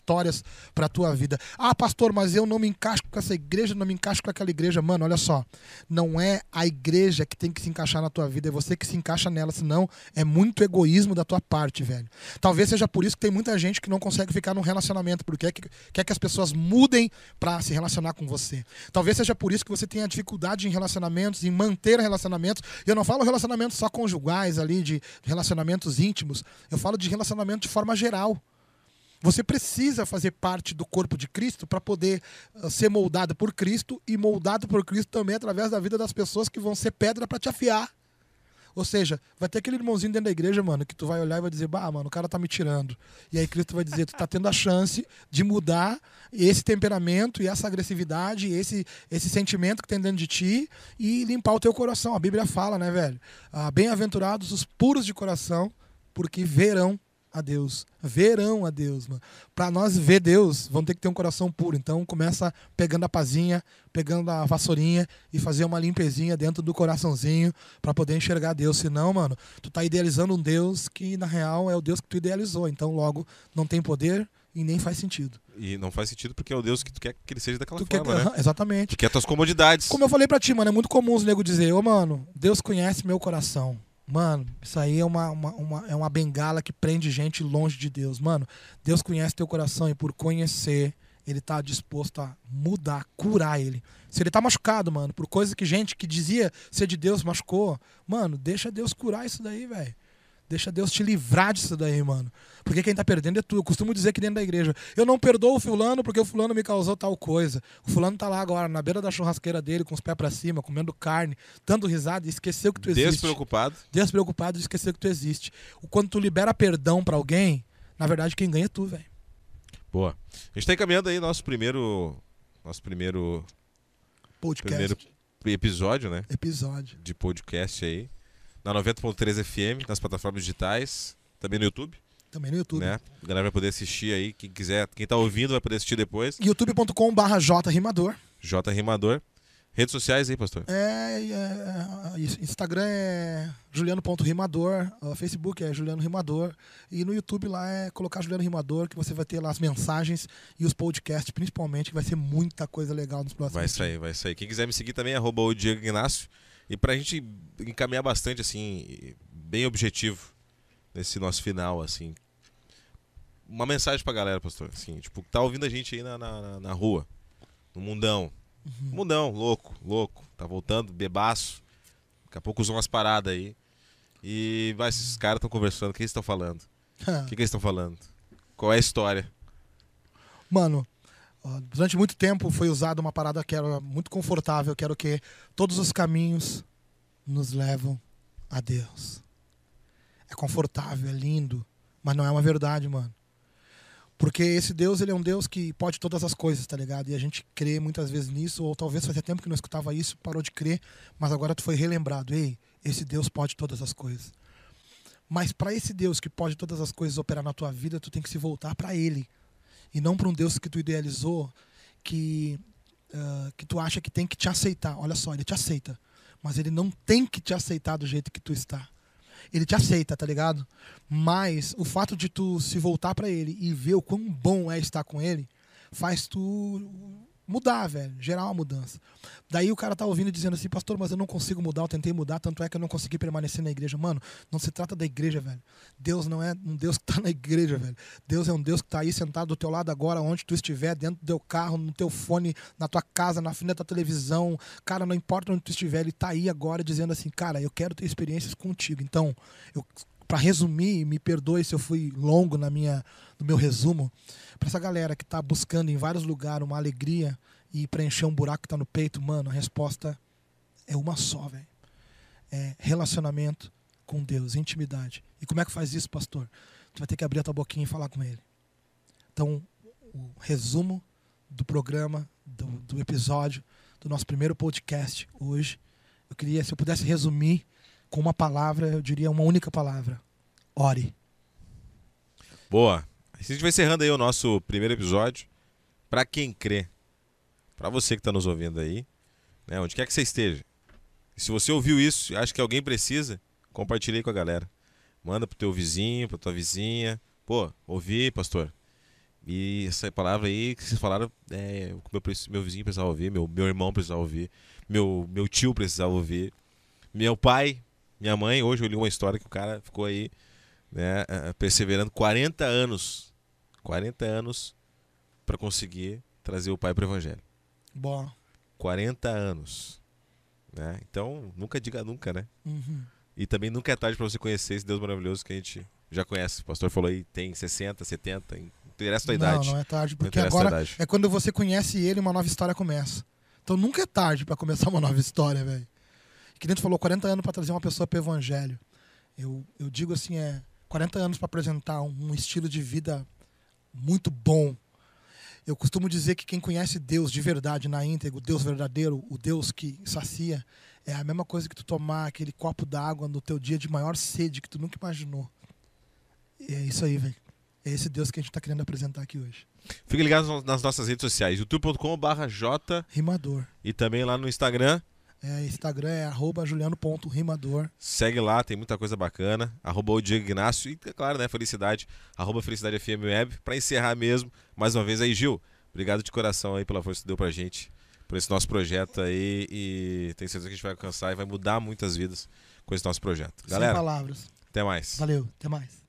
para tua vida. Ah, pastor, mas eu não me encaixo com essa igreja, não me encaixo com aquela igreja. Mano, olha só. Não é a igreja que tem que se encaixar na tua vida, é você que se encaixa nela, senão é muito egoísmo da tua parte, velho. Talvez seja por isso que tem muita gente que não consegue ficar num relacionamento, porque quer que, quer que as pessoas mudem para se relacionar com você. Talvez seja por isso que você tenha dificuldade em relacionamentos, em manter relacionamentos. Eu não falo relacionamentos só conjugais ali, de relacionamentos íntimos. Eu falo de relacionamento de forma geral. Você precisa fazer parte do corpo de Cristo para poder uh, ser moldado por Cristo e moldado por Cristo também através da vida das pessoas que vão ser pedra para te afiar. Ou seja, vai ter aquele irmãozinho dentro da igreja, mano, que tu vai olhar e vai dizer, bah, mano, o cara tá me tirando. E aí Cristo vai dizer, tu tá tendo a chance de mudar esse temperamento e essa agressividade, esse, esse sentimento que tem dentro de ti e limpar o teu coração. A Bíblia fala, né, velho? Ah, Bem-aventurados os puros de coração, porque verão a Deus, verão a Deus, mano. Para nós ver Deus, vamos ter que ter um coração puro. Então começa pegando a pazinha, pegando a vassourinha e fazer uma limpezinha dentro do coraçãozinho para poder enxergar Deus. Senão, mano, tu tá idealizando um Deus que na real é o Deus que tu idealizou. Então logo não tem poder e nem faz sentido. E não faz sentido porque é o Deus que tu quer que ele seja daquela Tu forma, quer, né? Exatamente. Tu quer tuas comodidades. Como eu falei pra ti, mano, é muito comum os negros dizer, ô mano, Deus conhece meu coração. Mano, isso aí é uma, uma, uma- é uma bengala que prende gente longe de Deus. Mano, Deus conhece teu coração e por conhecer, ele tá disposto a mudar, curar ele. Se ele tá machucado, mano, por coisa que gente que dizia ser de Deus machucou, mano, deixa Deus curar isso daí, velho. Deixa Deus te livrar disso daí, mano. Porque quem tá perdendo é tu. Eu costumo dizer que dentro da igreja, eu não perdoo o fulano porque o fulano me causou tal coisa. O fulano tá lá agora, na beira da churrasqueira dele, com os pés pra cima, comendo carne, dando risada e esqueceu que tu existe. Despreocupado. Despreocupado e esqueceu que tu existe. Quando tu libera perdão pra alguém, na verdade quem ganha é tu, velho. Boa. A gente tá encaminhando aí nosso primeiro. Nosso primeiro, Podcast. primeiro episódio, né? Episódio. De podcast aí. Na 90.3 FM, nas plataformas digitais. Também no YouTube, Também no YouTube. né? A galera vai poder assistir aí. Quem quiser, quem tá ouvindo vai poder assistir depois. youtube.com barra jrimador. J Rimador. Redes sociais aí, pastor. É, é, isso. Instagram é juliano.rimador, Facebook é Juliano Rimador e no YouTube lá é colocar Juliano Rimador que você vai ter lá as mensagens e os podcasts principalmente que vai ser muita coisa legal nos próximos Vai sair, vai sair. Quem quiser me seguir também, arroba o Diego Ignacio. E pra gente encaminhar bastante, assim, bem objetivo nesse nosso final, assim. Uma mensagem pra galera, pastor. Assim, tipo, tá ouvindo a gente aí na, na, na rua, no mundão. Mundão, louco, louco. Tá voltando, bebaço. Daqui a pouco usam umas paradas aí. E vai, esses caras estão conversando, o que eles estão falando? O que, que eles estão falando? Qual é a história? Mano, durante muito tempo foi usada uma parada que era muito confortável, que era o quê? Todos os caminhos nos levam a Deus. É confortável, é lindo, mas não é uma verdade, mano. Porque esse Deus, ele é um Deus que pode todas as coisas, tá ligado? E a gente crê muitas vezes nisso, ou talvez fazia tempo que não escutava isso, parou de crer, mas agora tu foi relembrado. Ei, esse Deus pode todas as coisas. Mas para esse Deus que pode todas as coisas operar na tua vida, tu tem que se voltar para ele e não para um Deus que tu idealizou que ah, que tu acha que tem que te aceitar. Olha só, ele te aceita, mas ele não tem que te aceitar do jeito que tu está. Ele te aceita, tá ligado? Mas o fato de tu se voltar para ele e ver o quão bom é estar com ele faz tu mudar, velho, gerar uma mudança. Daí o cara tá ouvindo dizendo assim, pastor, mas eu não consigo mudar, eu tentei mudar, tanto é que eu não consegui permanecer na igreja. Mano, não se trata da igreja, velho. Deus não é um Deus que tá na igreja, velho. Deus é um Deus que tá aí sentado do teu lado agora, onde tu estiver, dentro do teu carro, no teu fone, na tua casa, na frente da televisão. Cara, não importa onde tu estiver, ele tá aí agora dizendo assim, cara, eu quero ter experiências contigo. Então, eu para resumir, me perdoe se eu fui longo na minha no meu resumo, para essa galera que tá buscando em vários lugares uma alegria e preencher um buraco que tá no peito, mano, a resposta é uma só, velho. É relacionamento com Deus, intimidade. E como é que faz isso, pastor? Tu vai ter que abrir a tua boquinha e falar com ele. Então, o resumo do programa, do, do episódio, do nosso primeiro podcast hoje, eu queria, se eu pudesse resumir com uma palavra, eu diria uma única palavra: ore. Boa. A gente vai encerrando aí o nosso primeiro episódio. Pra quem crê, pra você que tá nos ouvindo aí, né, onde quer que você esteja. Se você ouviu isso e acha que alguém precisa, compartilhe com a galera. Manda pro teu vizinho, pra tua vizinha. Pô, ouvi, pastor. E essa palavra aí que vocês falaram, é, meu, meu vizinho precisava ouvir, meu, meu irmão precisava ouvir, meu, meu tio precisava ouvir, meu pai, minha mãe. Hoje eu li uma história que o cara ficou aí né, eh, perseverando 40 anos, 40 anos para conseguir trazer o pai para o evangelho. Bom. 40 anos, né? Então, nunca diga nunca, né? Uhum. E também nunca é tarde para você conhecer esse Deus maravilhoso que a gente já conhece. O pastor falou aí, tem 60, 70, não interessa a tua idade. Não, não é tarde, porque agora é quando você conhece ele uma nova história começa. Então nunca é tarde pra começar uma nova história, velho. Que nem tu falou, 40 anos pra trazer uma pessoa pro evangelho. Eu, eu digo assim, é 40 anos pra apresentar um, um estilo de vida muito bom. Eu costumo dizer que quem conhece Deus de verdade, na íntegra, o Deus verdadeiro, o Deus que sacia, é a mesma coisa que tu tomar aquele copo d'água no teu dia de maior sede que tu nunca imaginou. E é isso aí, velho. É esse Deus que a gente tá querendo apresentar aqui hoje. Fique ligado nas nossas redes sociais, youtube.com.br J Rimador. e também lá no Instagram. É, Instagram é arroba juliano.rimador. Segue lá, tem muita coisa bacana. Arroba o Diego Ignacio e, é claro, né, Felicidade. Arroba Felicidade FM Web. Pra encerrar mesmo, mais uma vez aí, Gil. Obrigado de coração aí pela força que deu pra gente, por esse nosso projeto aí. E tenho certeza que a gente vai alcançar e vai mudar muitas vidas com esse nosso projeto. Sem Galera, palavras. até mais. Valeu, até mais.